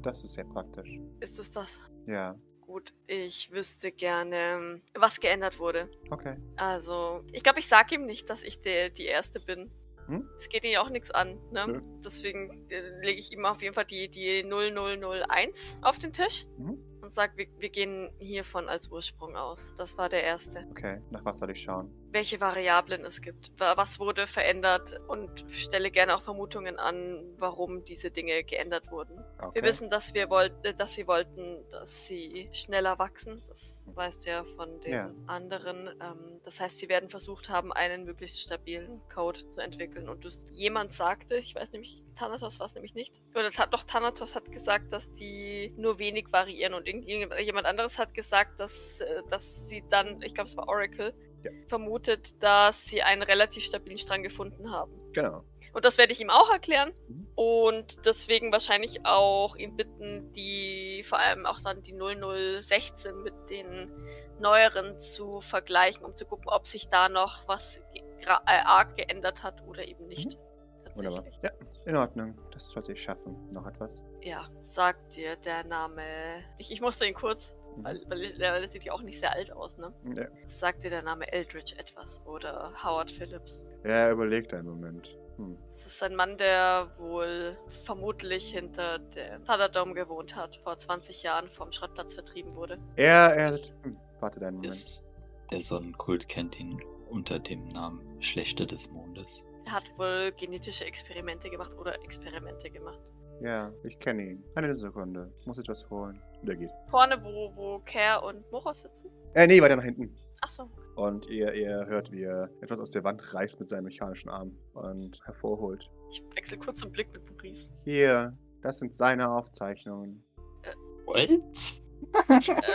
Speaker 3: Das ist sehr praktisch.
Speaker 1: Ist es das?
Speaker 3: Ja,
Speaker 1: Gut, ich wüsste gerne, was geändert wurde.
Speaker 3: okay.
Speaker 1: Also, ich glaube, ich sag ihm nicht, dass ich der, die Erste bin.
Speaker 3: Hm?
Speaker 1: Es geht ihn ja auch nichts an, ne?
Speaker 3: Nö.
Speaker 1: Deswegen äh, lege ich ihm auf jeden Fall die, die 0001 auf den Tisch
Speaker 3: Mhm.
Speaker 1: und sage, wir, wir gehen hiervon als Ursprung aus. Das war der erste.
Speaker 3: Okay, nach was soll ich schauen?
Speaker 1: Welche Variablen es gibt, wa- was wurde verändert und stelle gerne auch Vermutungen an, warum diese Dinge geändert wurden.
Speaker 3: Okay.
Speaker 1: Wir wissen, dass wir wollten, äh, dass sie wollten, dass sie schneller wachsen. Das weißt du ja von den
Speaker 3: Ja.
Speaker 1: anderen. Ähm, das heißt, sie werden versucht haben, einen möglichst stabilen Code zu entwickeln. Und du, jemand sagte, ich weiß nämlich, Thanatos war es nämlich nicht. Oder doch Thanatos hat gesagt, dass die nur wenig variieren. Und irgendjemand jemand anderes hat gesagt, dass, äh, dass sie dann, ich glaube, es war Oracle,
Speaker 3: Ja.
Speaker 1: vermutet, dass sie einen relativ stabilen Strang gefunden haben.
Speaker 3: Genau.
Speaker 1: Und das werde ich ihm auch erklären.
Speaker 3: Mhm.
Speaker 1: Und deswegen wahrscheinlich auch ihn bitten, die, vor allem auch dann die 0016 mit den neueren zu vergleichen, um zu gucken, ob sich da noch was ge- äh, arg geändert hat oder eben nicht.
Speaker 3: Wunderbar.
Speaker 1: Tatsächlich.
Speaker 3: Ja, in Ordnung. Das sollte ich schaffen. Noch etwas?
Speaker 1: Ja, sagt dir der Name. Ich, ich musste ihn kurz,
Speaker 3: Mhm.
Speaker 1: Weil, weil, weil er sieht ja auch nicht sehr alt aus, ne?
Speaker 3: Ja.
Speaker 1: Sagt dir der Name Eldridge etwas oder Howard Phillips?
Speaker 3: Er überlegt einen Moment. Hm.
Speaker 1: Es ist ein Mann, der wohl vermutlich hinter dem Thunderdome gewohnt hat, vor 20 Jahren vom Schrottplatz vertrieben wurde.
Speaker 3: Er, er.
Speaker 2: Ist-
Speaker 3: Hm. Warte einen Moment.
Speaker 2: Ist der Sonnenkult kennt ihn unter dem Namen Schlechter des Mondes.
Speaker 1: Er hat wohl genetische Experimente gemacht oder Experimente gemacht.
Speaker 3: Ja, ich kenne ihn. Eine Sekunde. Ich muss etwas holen. Und er geht.
Speaker 1: Vorne, wo, wo Care und Moros sitzen?
Speaker 3: Äh, nee, weiter nach hinten.
Speaker 1: Achso.
Speaker 3: Und ihr, ihr hört, wie er etwas aus der Wand reißt mit seinem mechanischen Arm und hervorholt.
Speaker 1: Ich wechsle kurz einen Blick mit Maurice.
Speaker 3: Hier, das sind seine Aufzeichnungen.
Speaker 2: What?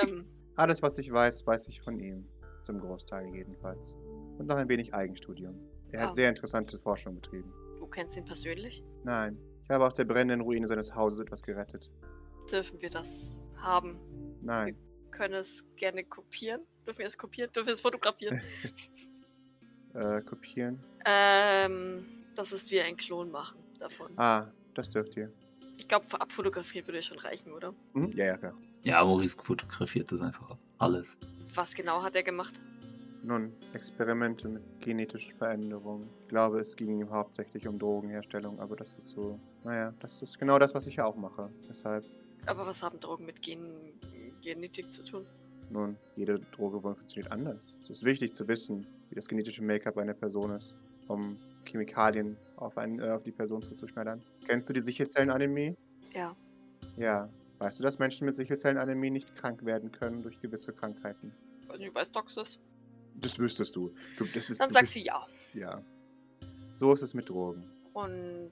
Speaker 1: ähm, <laughs>
Speaker 3: Alles, was ich weiß, weiß ich von ihm. Zum Großteil jedenfalls. Und noch ein wenig Eigenstudium. Er
Speaker 1: Ah.
Speaker 3: hat sehr interessante Forschung betrieben.
Speaker 1: du kennst ihn persönlich?
Speaker 3: Nein, ich habe aus der brennenden Ruine seines Hauses etwas gerettet.
Speaker 1: Dürfen wir das haben?
Speaker 3: Nein,
Speaker 1: Können es gerne kopieren? Dürfen wir es kopieren? Dürfen wir es fotografieren? <laughs> <laughs>
Speaker 3: äh, kopieren.
Speaker 1: ähm, das ist wie ein Klon machen davon.
Speaker 3: Ah, das dürft ihr.
Speaker 1: Ich glaube, abfotografieren würde schon reichen, oder?
Speaker 3: Hm? Ja, ja, klar.
Speaker 2: Ja, Maurice fotografiert das einfach alles.
Speaker 1: Was genau hat er gemacht?
Speaker 3: Nun, Experimente mit genetischen Veränderungen. Ich glaube, es ging ihm hauptsächlich um Drogenherstellung, aber das ist so, naja, das ist genau das, was ich ja auch mache. Deshalb,
Speaker 1: Aber was haben Drogen mit Gen Genetik zu tun?
Speaker 3: nun, jede Droge funktioniert anders. Es ist wichtig zu wissen, wie das genetische Make-up einer Person ist, um Chemikalien auf, ein, äh, auf die Person zuzuschneidern. Kennst du die Sichelzellenanämie?
Speaker 1: Ja.
Speaker 3: Ja. Weißt du, dass Menschen mit Sichelzellenanämie nicht krank werden können durch gewisse Krankheiten?
Speaker 1: Weiß nicht, weiß das?
Speaker 3: Das wüsstest du. du das ist,
Speaker 1: Dann
Speaker 3: du
Speaker 1: sagt
Speaker 3: bist-
Speaker 1: sie ja.
Speaker 3: Ja. So ist es mit Drogen.
Speaker 1: Und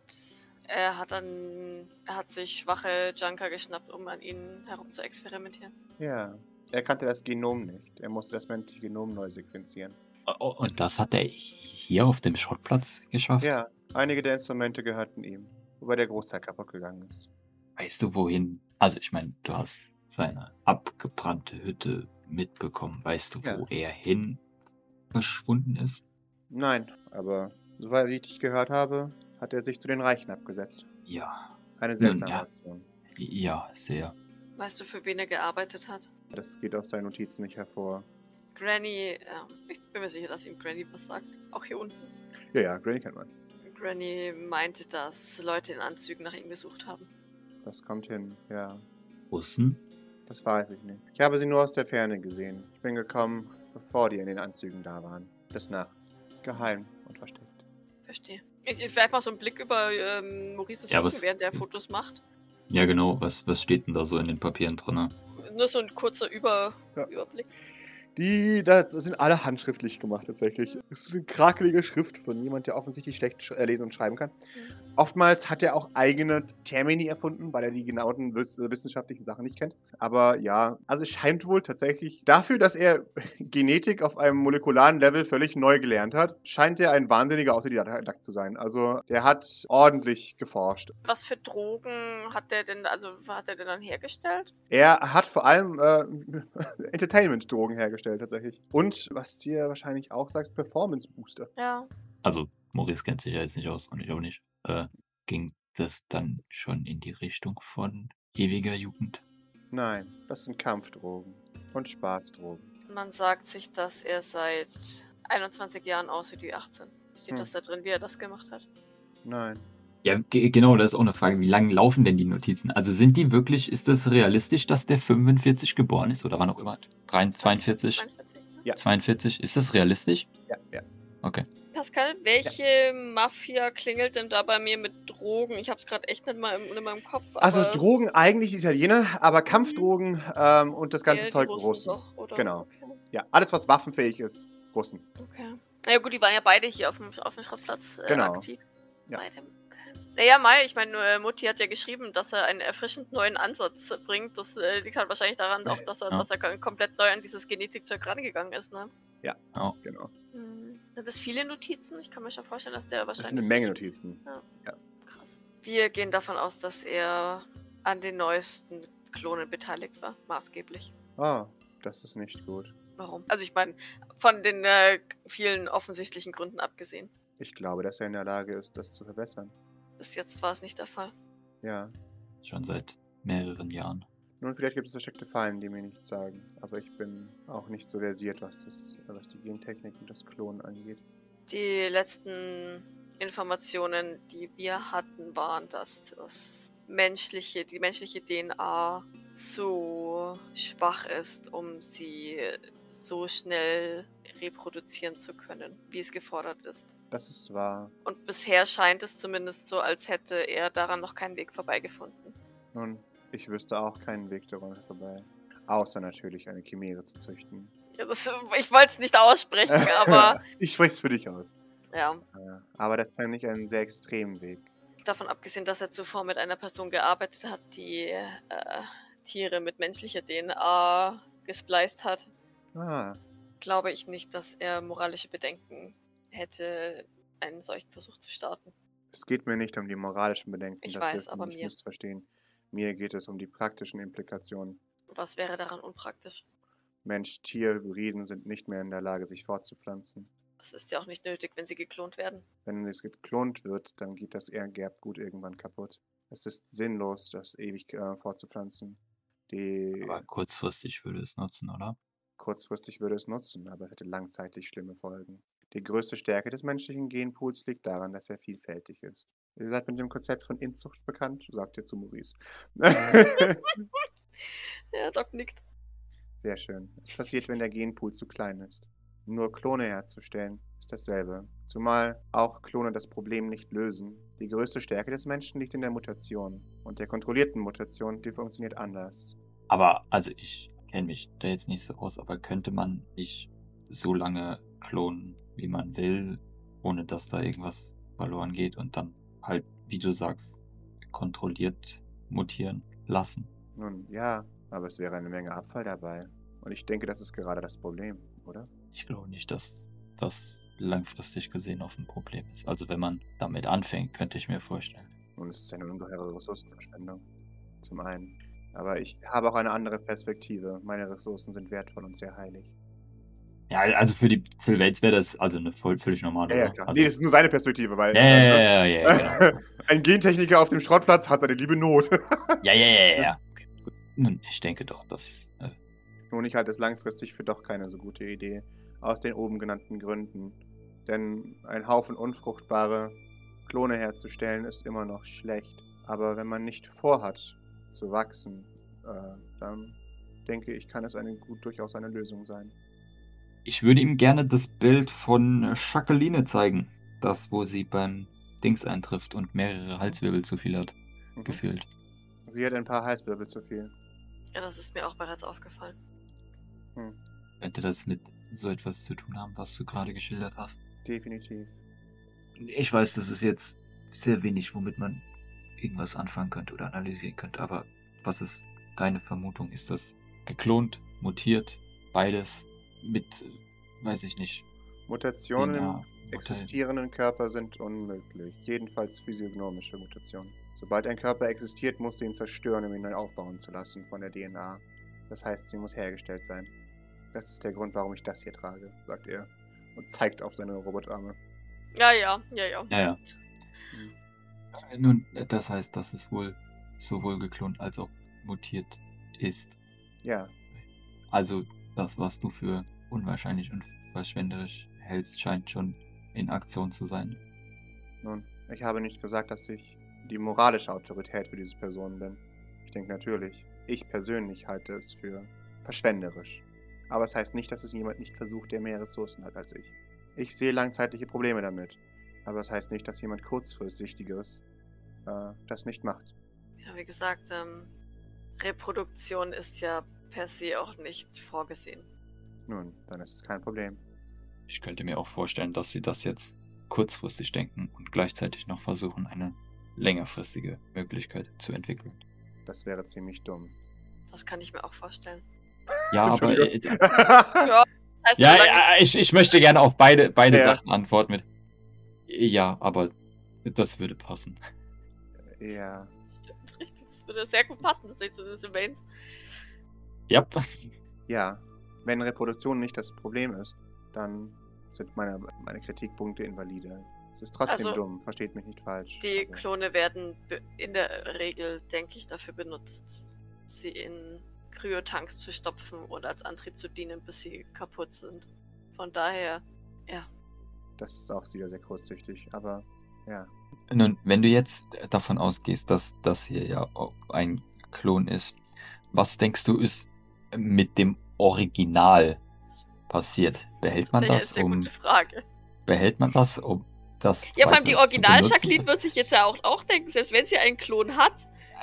Speaker 1: er hat dann, er hat sich schwache Junker geschnappt, um an ihnen herum zu experimentieren.
Speaker 3: Ja. Er kannte das Genom nicht. Er musste das menschliche Genom neu sequenzieren.
Speaker 2: Und das hat er hier auf dem Schrottplatz geschafft?
Speaker 3: Ja, einige der Instrumente gehörten ihm, wobei der Großteil kaputt gegangen ist.
Speaker 2: Weißt du, wohin? Also, ich meine, du hast seine abgebrannte Hütte mitbekommen. Weißt du,
Speaker 3: Ja.
Speaker 2: wo er hin verschwunden ist?
Speaker 3: Nein, aber soweit ich dich gehört habe, hat er sich zu den Reichen abgesetzt.
Speaker 2: Ja.
Speaker 3: Eine seltsame
Speaker 2: ja.
Speaker 3: Aktion.
Speaker 2: Ja, sehr.
Speaker 1: Weißt du, für wen er gearbeitet hat?
Speaker 3: Das geht aus seinen Notizen nicht hervor.
Speaker 1: Granny, ja, ich bin mir sicher, dass ihm Granny was sagt. Auch hier unten.
Speaker 3: Ja, ja, Granny kennt man.
Speaker 1: Granny meinte, dass Leute in Anzügen nach ihm gesucht haben.
Speaker 3: Das kommt hin, ja.
Speaker 2: Russen?
Speaker 3: Das weiß ich nicht. Ich habe sie nur aus der Ferne gesehen. Ich bin gekommen, bevor die in den Anzügen da waren. Des Nachts. Geheim und versteckt.
Speaker 1: Verstehe. Ich, ich werfe mal so einen Blick über ähm, Maurices
Speaker 2: Ja,
Speaker 1: Rücken,
Speaker 2: was-
Speaker 1: während er Fotos macht.
Speaker 2: Ja, genau. Was, was steht denn da so in den Papieren drin?
Speaker 1: Nur so ein kurzer Über
Speaker 3: Ja.
Speaker 1: Überblick.
Speaker 3: Die, das sind alle handschriftlich gemacht tatsächlich. Es ist eine krakelige Schrift von jemand, der offensichtlich schlecht sch- äh, lesen und schreiben kann. Oftmals hat er auch eigene Termini erfunden, weil er die genauen wiss wissenschaftlichen Sachen nicht kennt. Aber ja, also es scheint wohl tatsächlich dafür, dass er <laughs> Genetik auf einem molekularen Level völlig neu gelernt hat, scheint er ein wahnsinniger Autodidakt zu sein. Also der hat ordentlich geforscht.
Speaker 1: Was für Drogen hat der denn, also hat er denn dann hergestellt?
Speaker 3: Er hat vor allem äh, <laughs> Entertainment-Drogen hergestellt tatsächlich. Und, was dir wahrscheinlich auch sagst, Performance-Booster.
Speaker 1: Ja.
Speaker 2: Also, Maurice kennt sich ja jetzt nicht aus und ich auch nicht. Äh, ging das dann schon in die Richtung von ewiger Jugend?
Speaker 3: Nein, das sind Kampfdrogen und Spaßdrogen.
Speaker 1: Man sagt sich, dass er seit 21 Jahren aussieht wie 18. Steht
Speaker 3: Hm.
Speaker 1: das da drin, wie er das gemacht hat?
Speaker 3: Nein.
Speaker 2: Ja, ge- genau, das ist auch eine Frage. Wie lange laufen denn die Notizen? Also sind die wirklich, ist das realistisch, dass der 45 geboren ist oder wann auch immer? 43, 42,
Speaker 1: 42. ne?
Speaker 3: Ja.
Speaker 2: 42? Ist das realistisch?
Speaker 3: Ja, ja.
Speaker 2: Okay.
Speaker 1: Pascal, welche Mafia klingelt denn da bei mir mit Drogen? Ich hab's gerade echt nicht mal im, mal im Kopf.
Speaker 3: Also
Speaker 1: aber es-
Speaker 3: Drogen eigentlich die Italiener, aber Kampfdrogen ähm, und das ganze
Speaker 1: die
Speaker 3: Zeug
Speaker 1: Russen
Speaker 3: Russen.
Speaker 1: Doch, oder?
Speaker 3: Genau.
Speaker 1: Okay.
Speaker 3: Ja, alles was waffenfähig ist, Russen.
Speaker 1: okay. Naja gut, die waren ja beide hier auf dem, auf dem Schrottplatz äh,
Speaker 3: Genau.
Speaker 1: aktiv.
Speaker 3: Ja.
Speaker 1: Beide. Naja, Mai, ich meine, äh, Mutti hat ja geschrieben, dass er einen erfrischend neuen Ansatz bringt. Das äh, liegt halt wahrscheinlich daran, auch, dass er,
Speaker 2: Ja.
Speaker 1: dass er kom- komplett neu an dieses Genetikzeug rangegangen ist, ne?
Speaker 3: Genau.
Speaker 1: Hm. Sind das viele Notizen? Ich kann mir schon vorstellen, dass der
Speaker 3: Das
Speaker 1: wahrscheinlich.
Speaker 3: sind eine Menge Notizen.
Speaker 1: Krass. Wir gehen davon aus, dass er an den neuesten Klonen beteiligt war, maßgeblich.
Speaker 3: Ah, das ist nicht gut.
Speaker 1: Warum? Also ich meine, von den äh, vielen offensichtlichen Gründen abgesehen.
Speaker 3: Ich glaube, dass er in der Lage ist, das zu verbessern.
Speaker 1: Bis jetzt war es nicht der Fall.
Speaker 3: Ja.
Speaker 2: Schon seit mehreren Jahren.
Speaker 3: Nun, vielleicht gibt es versteckte Fallen, die mir nichts sagen. Aber ich bin auch nicht so versiert, was, das, was die Gentechnik und das Klonen angeht.
Speaker 1: Die letzten Informationen, die wir hatten, waren, dass das menschliche, die menschliche DNA zu schwach ist, um sie so schnell reproduzieren zu können, wie es gefordert ist.
Speaker 3: Das ist wahr.
Speaker 1: Und bisher scheint es zumindest so, als hätte er daran noch keinen Weg vorbeigefunden.
Speaker 3: Nun, ich wüsste auch keinen Weg daran vorbei. Außer natürlich eine Chimäre zu züchten.
Speaker 1: Ja, das, ich wollte es nicht aussprechen, <laughs> aber
Speaker 3: ich spreche es für dich aus.
Speaker 1: ja,
Speaker 3: Ja, aber das fände ich einen sehr extremen Weg.
Speaker 1: davon abgesehen, dass er zuvor mit einer Person gearbeitet hat, die äh, Tiere mit menschlicher DNA gespleist hat,
Speaker 3: Ah,
Speaker 1: glaube ich nicht, dass er moralische Bedenken hätte, einen solchen Versuch zu starten.
Speaker 3: es geht mir nicht um die moralischen Bedenken.
Speaker 1: Ich
Speaker 3: das
Speaker 1: weiß, aber
Speaker 3: Sie nicht
Speaker 1: mir.
Speaker 3: Mir geht es um die praktischen Implikationen.
Speaker 1: Was wäre daran unpraktisch?
Speaker 3: Mensch-Tier-Hybriden sind nicht mehr in der Lage, sich fortzupflanzen.
Speaker 1: Das ist ja auch nicht nötig, wenn sie geklont werden.
Speaker 3: Wenn es geklont wird, dann geht das Erbgut irgendwann kaputt. Es ist sinnlos, das ewig äh, fortzupflanzen. Die
Speaker 2: Aber kurzfristig würde es nutzen, oder?
Speaker 3: kurzfristig würde es nutzen, aber es hätte langzeitig schlimme Folgen. Die größte Stärke des menschlichen Genpools liegt daran, dass er vielfältig ist. Ihr seid mit dem Konzept von Inzucht bekannt, sagt ihr zu Maurice. <laughs>
Speaker 1: Ja, Doc nickt.
Speaker 3: Sehr schön. Es passiert, wenn der Genpool zu klein ist. Nur Klone herzustellen ist dasselbe. Zumal auch Klone das Problem nicht lösen. Die größte Stärke des Menschen liegt in der Mutation. Und der kontrollierten Mutation, die funktioniert anders.
Speaker 2: Aber, also ich kenne mich da jetzt nicht so aus, aber könnte man nicht so lange klonen, wie man will, ohne dass da irgendwas verloren geht und dann halt, wie du sagst, kontrolliert mutieren lassen?
Speaker 3: Nun, ja, aber es wäre eine Menge Abfall dabei. Und ich denke, das ist gerade das Problem, oder?
Speaker 2: Ich glaube nicht, dass das langfristig gesehen auf ein Problem ist. Also wenn man damit anfängt, könnte ich mir vorstellen.
Speaker 3: Und es ist eine ungeheure Ressourcenverschwendung. Zum einen. Aber ich habe auch eine andere Perspektive. Meine Ressourcen sind wertvoll und sehr heilig.
Speaker 2: Ja, also für die Sylvains wäre das also eine voll, völlig normale.
Speaker 3: Ja, ja, klar.
Speaker 2: Also,
Speaker 3: Nee, das ist nur seine Perspektive, weil
Speaker 2: ja, ja, ja, ja, ja, genau. <laughs>
Speaker 3: ein Gentechniker auf dem Schrottplatz hat seine liebe Not. <laughs>
Speaker 2: ja, ja, ja, ja, ja. Okay, gut. Nun, ich denke doch, dass äh,
Speaker 3: Nun, ich halte es langfristig für doch keine so gute Idee. Aus den oben genannten Gründen. Denn ein Haufen unfruchtbare Klone herzustellen ist immer noch schlecht. Aber wenn man nicht vorhat zu wachsen, äh, dann denke ich, kann es eine gut durchaus eine Lösung sein.
Speaker 2: Ich würde ihm gerne das Bild von Jacqueline zeigen. Das, wo sie beim Dings eintrifft und mehrere Halswirbel zu viel hat,
Speaker 3: Mhm.
Speaker 2: gefühlt.
Speaker 3: Sie hat ein paar Halswirbel zu viel.
Speaker 1: Ja, das ist mir auch bereits aufgefallen.
Speaker 2: Könnte das mit so etwas zu tun haben, was du gerade geschildert hast?
Speaker 3: Definitiv.
Speaker 2: Ich weiß, das ist jetzt sehr wenig, womit man irgendwas anfangen könnte oder analysieren könnte, aber was ist deine Vermutung? Ist das geklont, mutiert, beides mit, weiß ich nicht,
Speaker 3: Mutationen im existierenden Körper sind unmöglich. Jedenfalls physiognomische Mutationen. Sobald ein Körper existiert, musst du ihn zerstören, um ihn neu aufbauen zu lassen von der DNA. Das heißt, sie muss hergestellt sein. Das ist der Grund, warum ich das hier trage, sagt er und zeigt auf seine Robotarme.
Speaker 1: Ja, ja, ja, ja.
Speaker 2: Ja, ja. Nun, das heißt, dass es wohl sowohl geklont als auch mutiert ist.
Speaker 3: Ja,
Speaker 2: Also, das, was du für unwahrscheinlich und verschwenderisch hältst, scheint schon in Aktion zu sein.
Speaker 3: nun, ich habe nicht gesagt, dass ich die moralische Autorität für diese Person bin. Ich denke natürlich, ich persönlich halte es für verschwenderisch. Aber es heißt nicht, dass es jemand nicht versucht, der mehr Ressourcen hat als ich. Ich sehe langzeitliche Probleme damit. Aber es heißt nicht, dass jemand kurzfristiges äh, das nicht macht.
Speaker 1: Ja, wie gesagt, ähm, Reproduktion ist ja per se auch nicht vorgesehen.
Speaker 3: Nun, dann ist es kein Problem.
Speaker 2: Ich könnte mir auch vorstellen, dass sie das jetzt kurzfristig denken und gleichzeitig noch versuchen, eine längerfristige Möglichkeit zu entwickeln.
Speaker 3: Das wäre ziemlich dumm.
Speaker 1: Das kann ich mir auch vorstellen.
Speaker 2: Ja, aber äh. <laughs>
Speaker 1: Ja, das heißt,
Speaker 2: ja, ja, ich, ich möchte gerne auf beide, beide
Speaker 3: Ja.
Speaker 2: Sachen antworten mit Ja, aber das würde passen.
Speaker 3: ja.
Speaker 1: Stimmt, richtig. Das würde sehr gut passen, das ist zu den Sylvains.
Speaker 2: Ja.
Speaker 3: Ja, wenn Reproduktion nicht das Problem ist, dann sind meine, meine Kritikpunkte invalide. Es ist trotzdem
Speaker 1: Also,
Speaker 3: dumm, versteht mich nicht falsch.
Speaker 1: Die
Speaker 3: aber-
Speaker 1: Klone werden in der Regel, denke ich, dafür benutzt, sie in Kryotanks zu stopfen oder als Antrieb zu dienen, bis sie kaputt sind. Von daher,
Speaker 3: Das ist auch wieder sehr kurzsichtig, aber ja.
Speaker 2: Nun, wenn du jetzt davon ausgehst, dass das hier ja auch ein Klon ist, was denkst du ist mit dem Original passiert? Behält man
Speaker 1: das ist eine
Speaker 2: das,
Speaker 1: sehr
Speaker 2: um
Speaker 1: gute Frage.
Speaker 2: behält man das, um das
Speaker 1: Ja, vor allem die
Speaker 2: weiter zu
Speaker 1: Original
Speaker 2: benutzen?
Speaker 1: Jacqueline wird sich jetzt ja auch, auch denken, selbst wenn sie einen Klon hat,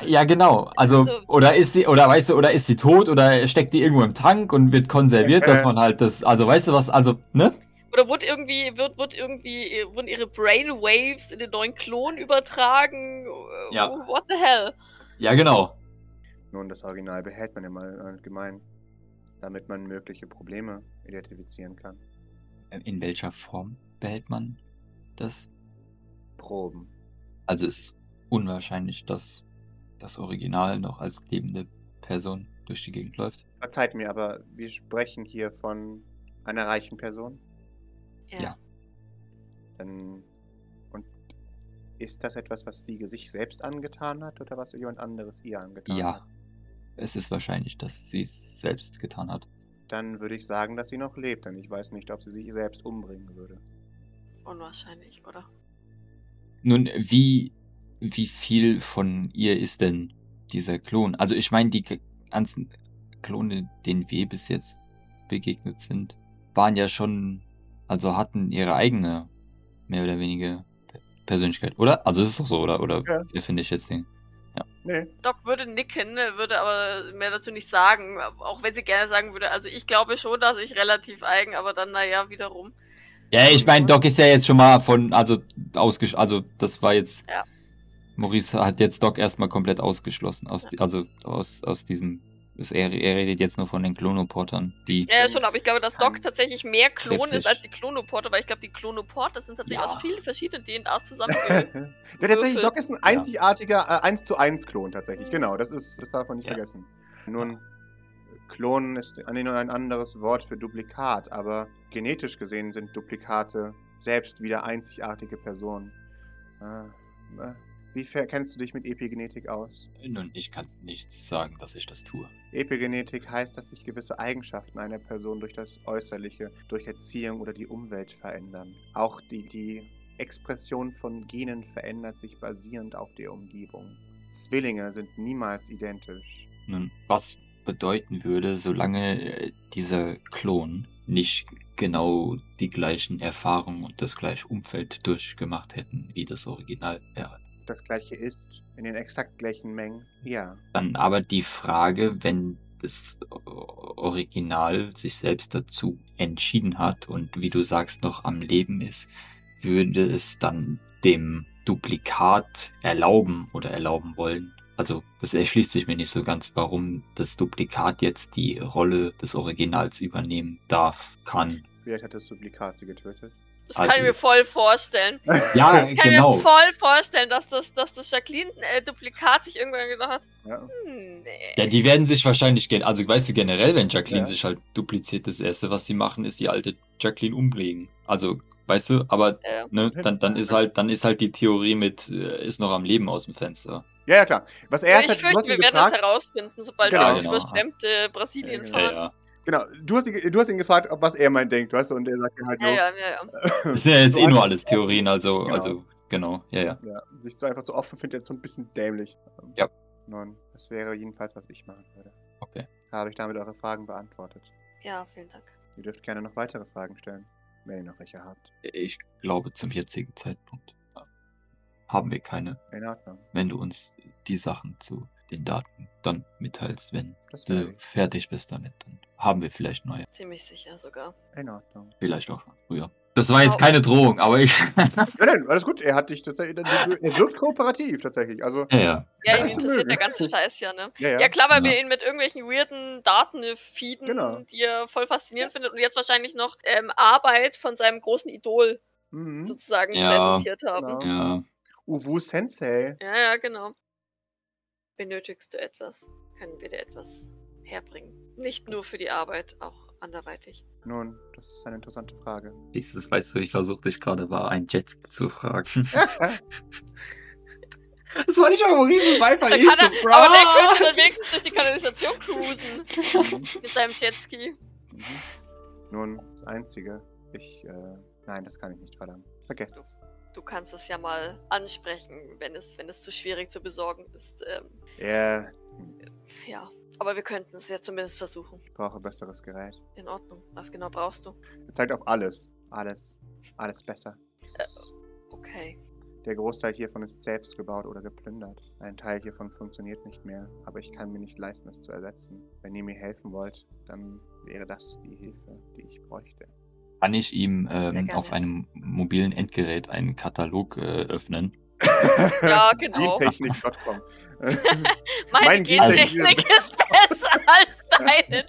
Speaker 2: Ja, genau. Also,
Speaker 1: Also-
Speaker 2: oder ist sie, oder weißt du, oder ist sie tot oder steckt die irgendwo im Tank und wird konserviert, dass man halt das, also weißt du was, also, ne?
Speaker 1: oder wird irgendwie, wird, wird irgendwie, äh, wurden ihre Brainwaves in den neuen Klon übertragen? Äh,
Speaker 2: Ja.
Speaker 1: What the hell?
Speaker 2: Ja, genau.
Speaker 3: Nun, das Original behält man immer allgemein, damit man mögliche Probleme identifizieren kann.
Speaker 2: In welcher Form behält man das?
Speaker 3: Proben.
Speaker 2: Also es ist unwahrscheinlich, dass das Original noch als lebende Person durch die Gegend läuft.
Speaker 3: Verzeiht mir, aber wir sprechen hier von einer reichen Person.
Speaker 2: Ja.
Speaker 3: Dann, und ist das etwas, was sie sich selbst angetan hat oder was jemand anderes ihr angetan
Speaker 2: Ja.
Speaker 3: hat?
Speaker 2: Es ist wahrscheinlich, dass sie es selbst getan hat.
Speaker 3: Dann würde ich sagen, dass sie noch lebt, denn ich weiß nicht, ob sie sich selbst umbringen würde.
Speaker 1: Unwahrscheinlich, oder?
Speaker 2: Nun, wie, wie viel von ihr ist denn dieser Klon? Also ich meine, die ganzen Klone, denen wir bis jetzt begegnet sind, waren ja schon, also hatten ihre eigene, mehr oder weniger Persönlichkeit, oder? Also ist es doch so, oder? Oder
Speaker 3: Ja.
Speaker 2: wie finde ich jetzt den?
Speaker 3: Nee,
Speaker 1: Doc würde nicken, würde aber mehr dazu nicht sagen, auch wenn sie gerne sagen würde. Also ich glaube schon, dass ich relativ eigen, aber dann naja, wiederum.
Speaker 2: Ja, ich meine, Doc ist ja jetzt schon mal von, also ausgesch, also das war jetzt,
Speaker 1: Ja.
Speaker 2: Maurice hat jetzt Doc erstmal komplett ausgeschlossen, aus, also aus, aus diesem, er, er redet jetzt nur von den Klonoportern, die,
Speaker 1: Ja, ja, schon, aber ich glaube, dass Doc tatsächlich mehr Klon
Speaker 2: Krebsig.
Speaker 1: ist als die Klonoporter, weil ich glaube, die Klonoporter sind tatsächlich
Speaker 2: Ja.
Speaker 1: aus vielen verschiedenen DNAs zusammengehört. <laughs>
Speaker 3: ja, tatsächlich. Doc ist ein einzigartiger äh, 1 zu 1 Klon tatsächlich.
Speaker 1: Mhm.
Speaker 3: Genau, das ist, das darf man nicht
Speaker 2: Ja.
Speaker 3: vergessen. Nun, Klon ist an nur ein anderes Wort für Duplikat, aber genetisch gesehen sind Duplikate selbst wieder einzigartige Personen. Äh, äh, wie kennst du dich mit Epigenetik aus?
Speaker 2: nun, ich kann nichts sagen, dass ich das tue.
Speaker 3: Epigenetik heißt, dass sich gewisse Eigenschaften einer Person durch das Äußerliche, durch Erziehung oder die Umwelt verändern. Auch die, die Expression von Genen verändert sich basierend auf der Umgebung. Zwillinge sind niemals identisch.
Speaker 2: Nun, was bedeuten würde, solange äh, dieser Klon nicht genau die gleichen Erfahrungen und das gleiche Umfeld durchgemacht hätten, wie das Original wäre.
Speaker 3: Das gleiche ist in den exakt gleichen Mengen. Ja.
Speaker 2: Dann aber die Frage, wenn das Original sich selbst dazu entschieden hat und wie du sagst noch am Leben ist, würde es dann dem Duplikat erlauben oder erlauben wollen. Also das erschließt sich mir nicht so ganz, warum das Duplikat jetzt die Rolle des Originals übernehmen darf, kann.
Speaker 3: Vielleicht hat das Duplikat sie getötet.
Speaker 1: Das kann ich mir voll vorstellen.
Speaker 2: Ja,
Speaker 1: Das kann ich mir voll vorstellen, dass das, dass das Jacqueline-Duplikat sich irgendwann gedacht hat,
Speaker 3: Ja.
Speaker 1: hm, nee.
Speaker 2: Ja, die werden sich wahrscheinlich, also weißt du, generell, wenn Jacqueline
Speaker 3: Ja.
Speaker 2: sich halt dupliziert, das erste, was sie machen, ist die alte Jacqueline umlegen. Also, weißt du, aber
Speaker 1: Ja.
Speaker 2: ne, dann, dann ist halt, dann ist halt die Theorie mit, äh, ist noch am Leben aus dem Fenster.
Speaker 3: Ja, ja, klar. Was er
Speaker 1: ich
Speaker 3: hat, du
Speaker 1: fürchte, wir werden das
Speaker 3: gefragt,
Speaker 1: herausfinden, sobald
Speaker 3: Genau.
Speaker 1: wir
Speaker 2: Genau.
Speaker 1: überschwemmte Brasilien
Speaker 3: Ja,
Speaker 1: fahren.
Speaker 3: Genau, du hast, ihn, du hast ihn gefragt, ob was er meint denkt, weißt du, und er sagt halt
Speaker 1: Ja,
Speaker 3: nur,
Speaker 1: ja, ja, ja. <laughs>
Speaker 2: Das sind ja jetzt
Speaker 3: So
Speaker 2: eh nur
Speaker 3: alles
Speaker 2: Theorien, also,
Speaker 3: Genau.
Speaker 2: also, genau, ja, ja.
Speaker 3: ja, sich so einfach so offen findet, jetzt so ein bisschen dämlich.
Speaker 2: Ja.
Speaker 3: Nun, das wäre jedenfalls, was ich machen würde.
Speaker 2: Okay.
Speaker 3: Habe ich damit eure Fragen beantwortet.
Speaker 1: Ja, vielen Dank.
Speaker 3: Ihr dürft gerne noch weitere Fragen stellen, wenn ihr noch welche habt.
Speaker 2: Ich glaube, zum jetzigen Zeitpunkt äh, haben wir keine,
Speaker 3: In Ordnung.
Speaker 2: wenn du uns die Sachen zu den Daten dann mitteilst, wenn
Speaker 3: Das
Speaker 2: du fertig bist damit, dann haben wir vielleicht neue.
Speaker 1: Ziemlich sicher sogar.
Speaker 3: in Ordnung.
Speaker 2: Vielleicht auch schon früher. Das war jetzt keine Drohung, aber ich. <laughs>
Speaker 3: Nein, nein, alles gut. Er hat dich tatsächlich. Er wirkt kooperativ tatsächlich. Also,
Speaker 2: ja, ja.
Speaker 1: Ja,
Speaker 3: Ja,
Speaker 1: ihn interessiert
Speaker 3: mögen.
Speaker 1: der ganze Scheiß ja, ne?
Speaker 3: ja, ja.
Speaker 1: Ja, klar, weil
Speaker 2: Ja.
Speaker 1: wir ihn mit irgendwelchen weirden Daten feeden,
Speaker 3: Genau.
Speaker 1: die er voll faszinierend findet und jetzt wahrscheinlich noch ähm, Arbeit von seinem großen Idol
Speaker 3: Mhm.
Speaker 1: sozusagen
Speaker 2: Ja,
Speaker 1: präsentiert haben.
Speaker 3: genau.
Speaker 2: ja.
Speaker 3: Uwu Sensei.
Speaker 1: Ja, ja, genau. Benötigst du etwas? Können wir dir etwas herbringen? Nicht nur für die Arbeit, auch anderweitig.
Speaker 3: Nun, das ist eine interessante Frage.
Speaker 2: Nächstes, weißt du, ich versuchte dich gerade war, ein Jetski zu fragen. <laughs> das war nicht mal Maurice, das war einfach
Speaker 1: Da
Speaker 2: ich. So,
Speaker 1: er, aber der könnte dann wenigstens durch die Kanalisation cruisen. <laughs> mit seinem Jetski.
Speaker 3: Mhm. Nun, das Einzige. Ich, äh, nein, das kann ich nicht, verdammt. Vergesst es.
Speaker 1: Du kannst es ja mal ansprechen, wenn es, wenn es zu schwierig zu besorgen ist. Ähm,
Speaker 3: Ja,
Speaker 1: ja, aber wir könnten es ja zumindest versuchen.
Speaker 3: ich brauche besseres Gerät.
Speaker 1: In Ordnung. Was genau brauchst du?
Speaker 3: Er zeigt auf alles. Alles. Alles besser. Es
Speaker 1: Äh. Okay.
Speaker 3: Der Großteil hiervon ist selbst gebaut oder geplündert. Ein Teil hiervon funktioniert nicht mehr, aber ich kann mir nicht leisten, es zu ersetzen. Wenn ihr mir helfen wollt, dann wäre das die Hilfe, die ich bräuchte.
Speaker 2: Kann ich ihm ähm, auf einem mobilen Endgerät einen Katalog äh, öffnen? <laughs>
Speaker 1: Ja, genau.
Speaker 3: Gentechnik.com. <laughs>
Speaker 1: Meine
Speaker 3: Mein
Speaker 1: Gentechnik ist besser <laughs> als deine.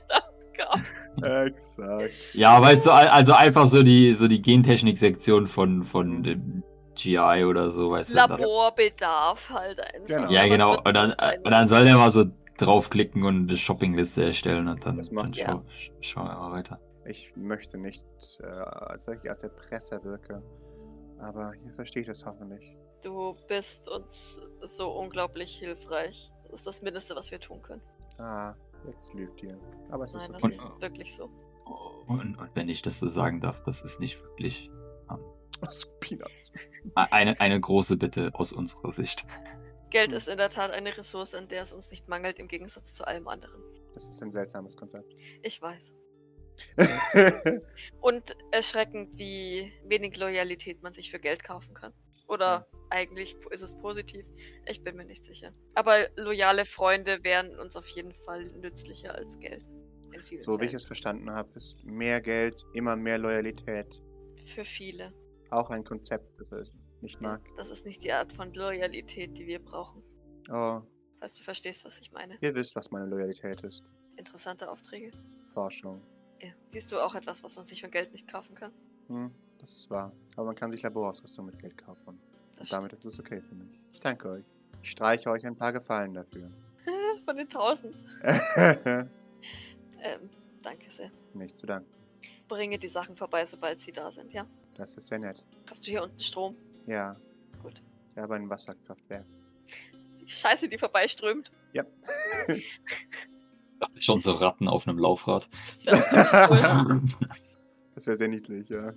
Speaker 3: Exakt.
Speaker 2: Ja, weißt du, al- also einfach so die, so die Gentechnik-Sektion von, von dem GI oder so, weißt du. da-
Speaker 1: Laborbedarf halt einfach.
Speaker 3: Genau.
Speaker 2: Ja, genau. Und dann, und dann soll der mal so draufklicken und eine Shoppingliste erstellen und dann,
Speaker 3: Das macht
Speaker 2: dann sch- schauen wir mal weiter.
Speaker 3: Ich möchte nicht, äh, als ich als Erpresser wirke, aber ihr versteht es hoffentlich.
Speaker 1: Du bist uns so unglaublich hilfreich. Das ist das Mindeste, was wir tun können.
Speaker 3: Ah, jetzt lügt ihr. Aber es ist
Speaker 1: Nein,
Speaker 3: okay.
Speaker 1: das ist wirklich so.
Speaker 2: Und, und wenn ich das so sagen darf, das ist nicht wirklich
Speaker 3: Das Peanuts.
Speaker 2: eine, eine große Bitte aus unserer Sicht.
Speaker 1: Geld ist in der Tat eine Ressource, an der es uns nicht mangelt, im Gegensatz zu allem anderen.
Speaker 3: Das ist ein seltsames Konzept.
Speaker 1: Ich weiß. <laughs> Und erschreckend, wie wenig Loyalität man sich für Geld kaufen kann. Oder eigentlich ist es positiv. Ich bin mir nicht sicher. Aber loyale Freunde wären uns auf jeden Fall nützlicher als Geld.
Speaker 3: So wie ich
Speaker 1: Fällen.
Speaker 3: es verstanden habe, ist mehr Geld immer mehr Loyalität.
Speaker 1: Für viele.
Speaker 3: Auch ein Konzept, das ich nicht mag.
Speaker 1: das ist nicht die Art von Loyalität, die wir brauchen.
Speaker 3: Oh,
Speaker 1: Falls du verstehst, was ich meine.
Speaker 3: ihr wisst, was meine Loyalität ist.
Speaker 1: Interessante Aufträge.
Speaker 3: Forschung.
Speaker 1: Ja. Siehst du auch etwas, was man sich von Geld nicht kaufen kann?
Speaker 3: Hm, das ist wahr. Aber man kann sich Laborausrüstung mit Geld kaufen.
Speaker 1: Das
Speaker 3: Und damit ist es okay für mich. Ich danke euch. Ich streiche euch ein paar Gefallen dafür.
Speaker 1: stimmt. <laughs> Von den tausend. <laughs> Ähm, danke sehr.
Speaker 3: nicht zu danken.
Speaker 1: Bringe die Sachen vorbei, sobald sie da sind, ja?
Speaker 3: Das ist sehr nett.
Speaker 1: Hast du hier unten Strom?
Speaker 3: Ja.
Speaker 1: Gut.
Speaker 3: Ich habe ein Wasserkraftwerk.
Speaker 1: Die Scheiße, die vorbeiströmt. <laughs>
Speaker 2: Schon so Ratten auf einem Laufrad.
Speaker 1: Das wäre cool. <laughs>
Speaker 3: Das wäre sehr niedlich, ja.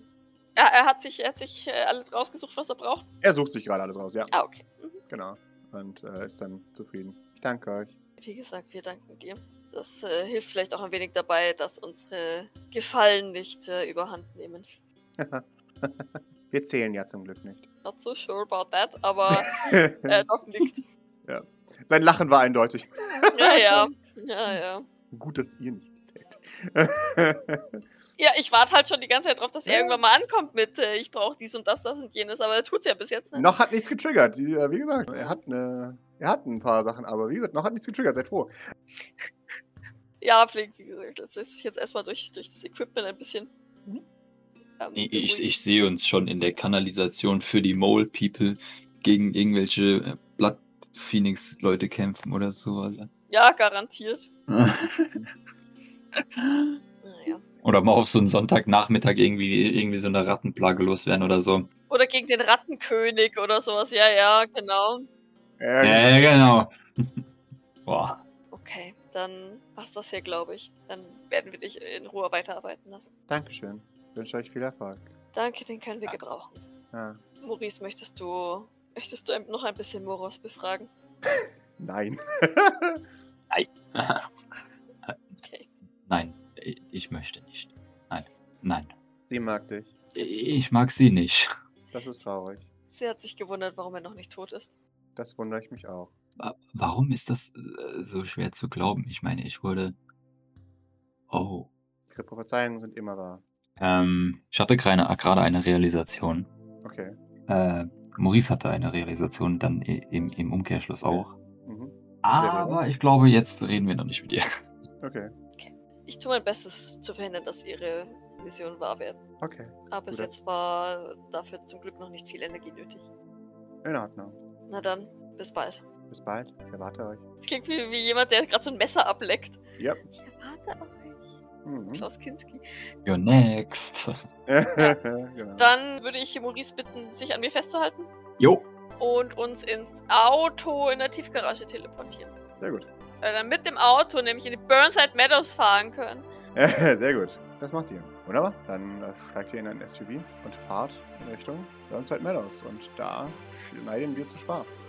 Speaker 1: Ja, er hat sich, er hat sich äh, alles rausgesucht, was er braucht.
Speaker 3: Er sucht sich gerade alles raus, ja.
Speaker 1: Ah, okay. Mhm.
Speaker 3: Genau. Und äh, ist dann zufrieden. Ich danke euch.
Speaker 1: Wie gesagt, wir danken dir. Das äh, hilft vielleicht auch ein wenig dabei, dass unsere Gefallen nicht äh, überhand nehmen. <laughs>
Speaker 3: Wir zählen ja zum Glück nicht.
Speaker 1: Not so sure about that, aber <laughs> äh, Doc nickt.
Speaker 3: Sein Lachen war eindeutig.
Speaker 1: Ja, ja. Ja, ja.
Speaker 3: Gut, dass ihr nicht zählt. <laughs>
Speaker 1: Ja, ich warte halt schon die ganze Zeit drauf, dass er irgendwann mal ankommt mit, äh, ich brauche dies und das, das und jenes, aber er tut's ja bis jetzt nicht.
Speaker 3: noch hat nichts getriggert. Die, äh, wie gesagt, er hat, eine, er hat ein paar Sachen, aber wie gesagt, noch hat nichts getriggert. Seid froh. <laughs>
Speaker 1: Ja, Flink, wie gesagt, jetzt ist ich jetzt erstmal durch, durch das Equipment ein bisschen. ähm,
Speaker 2: Ich, ich, sehe uns schon in der Kanalisation für die Mole People gegen irgendwelche äh, Blood Phoenix Leute kämpfen oder so. Alter.
Speaker 1: Ja, garantiert. Naja.
Speaker 2: oder mal auf so einen Sonntagnachmittag irgendwie, irgendwie so eine Rattenplage loswerden oder so.
Speaker 1: Oder gegen den Rattenkönig oder sowas. Ja, ja, genau.
Speaker 3: Äh,
Speaker 2: Ja, genau. <laughs> Boah.
Speaker 1: Okay, dann passt das hier, glaube ich. Dann werden wir dich in Ruhe weiterarbeiten lassen.
Speaker 3: Dankeschön. Ich wünsche euch viel Erfolg.
Speaker 1: Danke, den können wir gebrauchen.
Speaker 3: Ja.
Speaker 1: Maurice, möchtest du, möchtest du noch ein bisschen Moros befragen? <laughs>
Speaker 3: Nein. <laughs>
Speaker 1: Okay. <laughs>
Speaker 2: Nein, ich möchte nicht. Nein, nein.
Speaker 3: Sie mag dich.
Speaker 2: Ich mag sie nicht.
Speaker 3: Das ist traurig.
Speaker 1: Sie hat sich gewundert, warum er noch nicht tot ist.
Speaker 3: Das wundere ich mich auch.
Speaker 2: Wa- Warum ist das äh, so schwer zu glauben? Ich meine, ich wurde. Oh.
Speaker 3: Ihre Prophezeiungen sind immer wahr.
Speaker 2: Ähm, ich hatte gerade gerade eine Realisation.
Speaker 3: Okay.
Speaker 2: Äh, Maurice hatte eine Realisation, dann im, im Umkehrschluss auch. Aber ich glaube, jetzt reden wir noch nicht mit ihr.
Speaker 3: Okay.
Speaker 1: Ich tue mein Bestes zu verhindern, dass ihre Visionen wahr werden.
Speaker 3: Okay.
Speaker 1: Aber bis jetzt war dafür zum Glück noch nicht viel Energie nötig.
Speaker 3: In Ordnung.
Speaker 1: Na dann, bis bald.
Speaker 3: Bis bald. Ich erwarte euch.
Speaker 1: Das klingt wie, wie jemand, der gerade so ein Messer ableckt.
Speaker 3: Ja.
Speaker 1: Ich erwarte euch.
Speaker 3: Mhm.
Speaker 1: Klaus Kinski.
Speaker 2: You're next. <laughs>
Speaker 3: genau.
Speaker 1: Dann würde ich Maurice bitten, sich an mir festzuhalten
Speaker 2: Jo.
Speaker 1: Und uns ins Auto in der Tiefgarage teleportieren.
Speaker 3: Sehr gut.
Speaker 1: Weil wir dann mit dem Auto nämlich in die Burnside Meadows fahren können. <laughs>
Speaker 3: Sehr gut. Das macht ihr. Wunderbar. Dann äh, steigt ihr in ein SUV und fahrt in Richtung Burnside Meadows. Und da schneiden wir zu schwarz.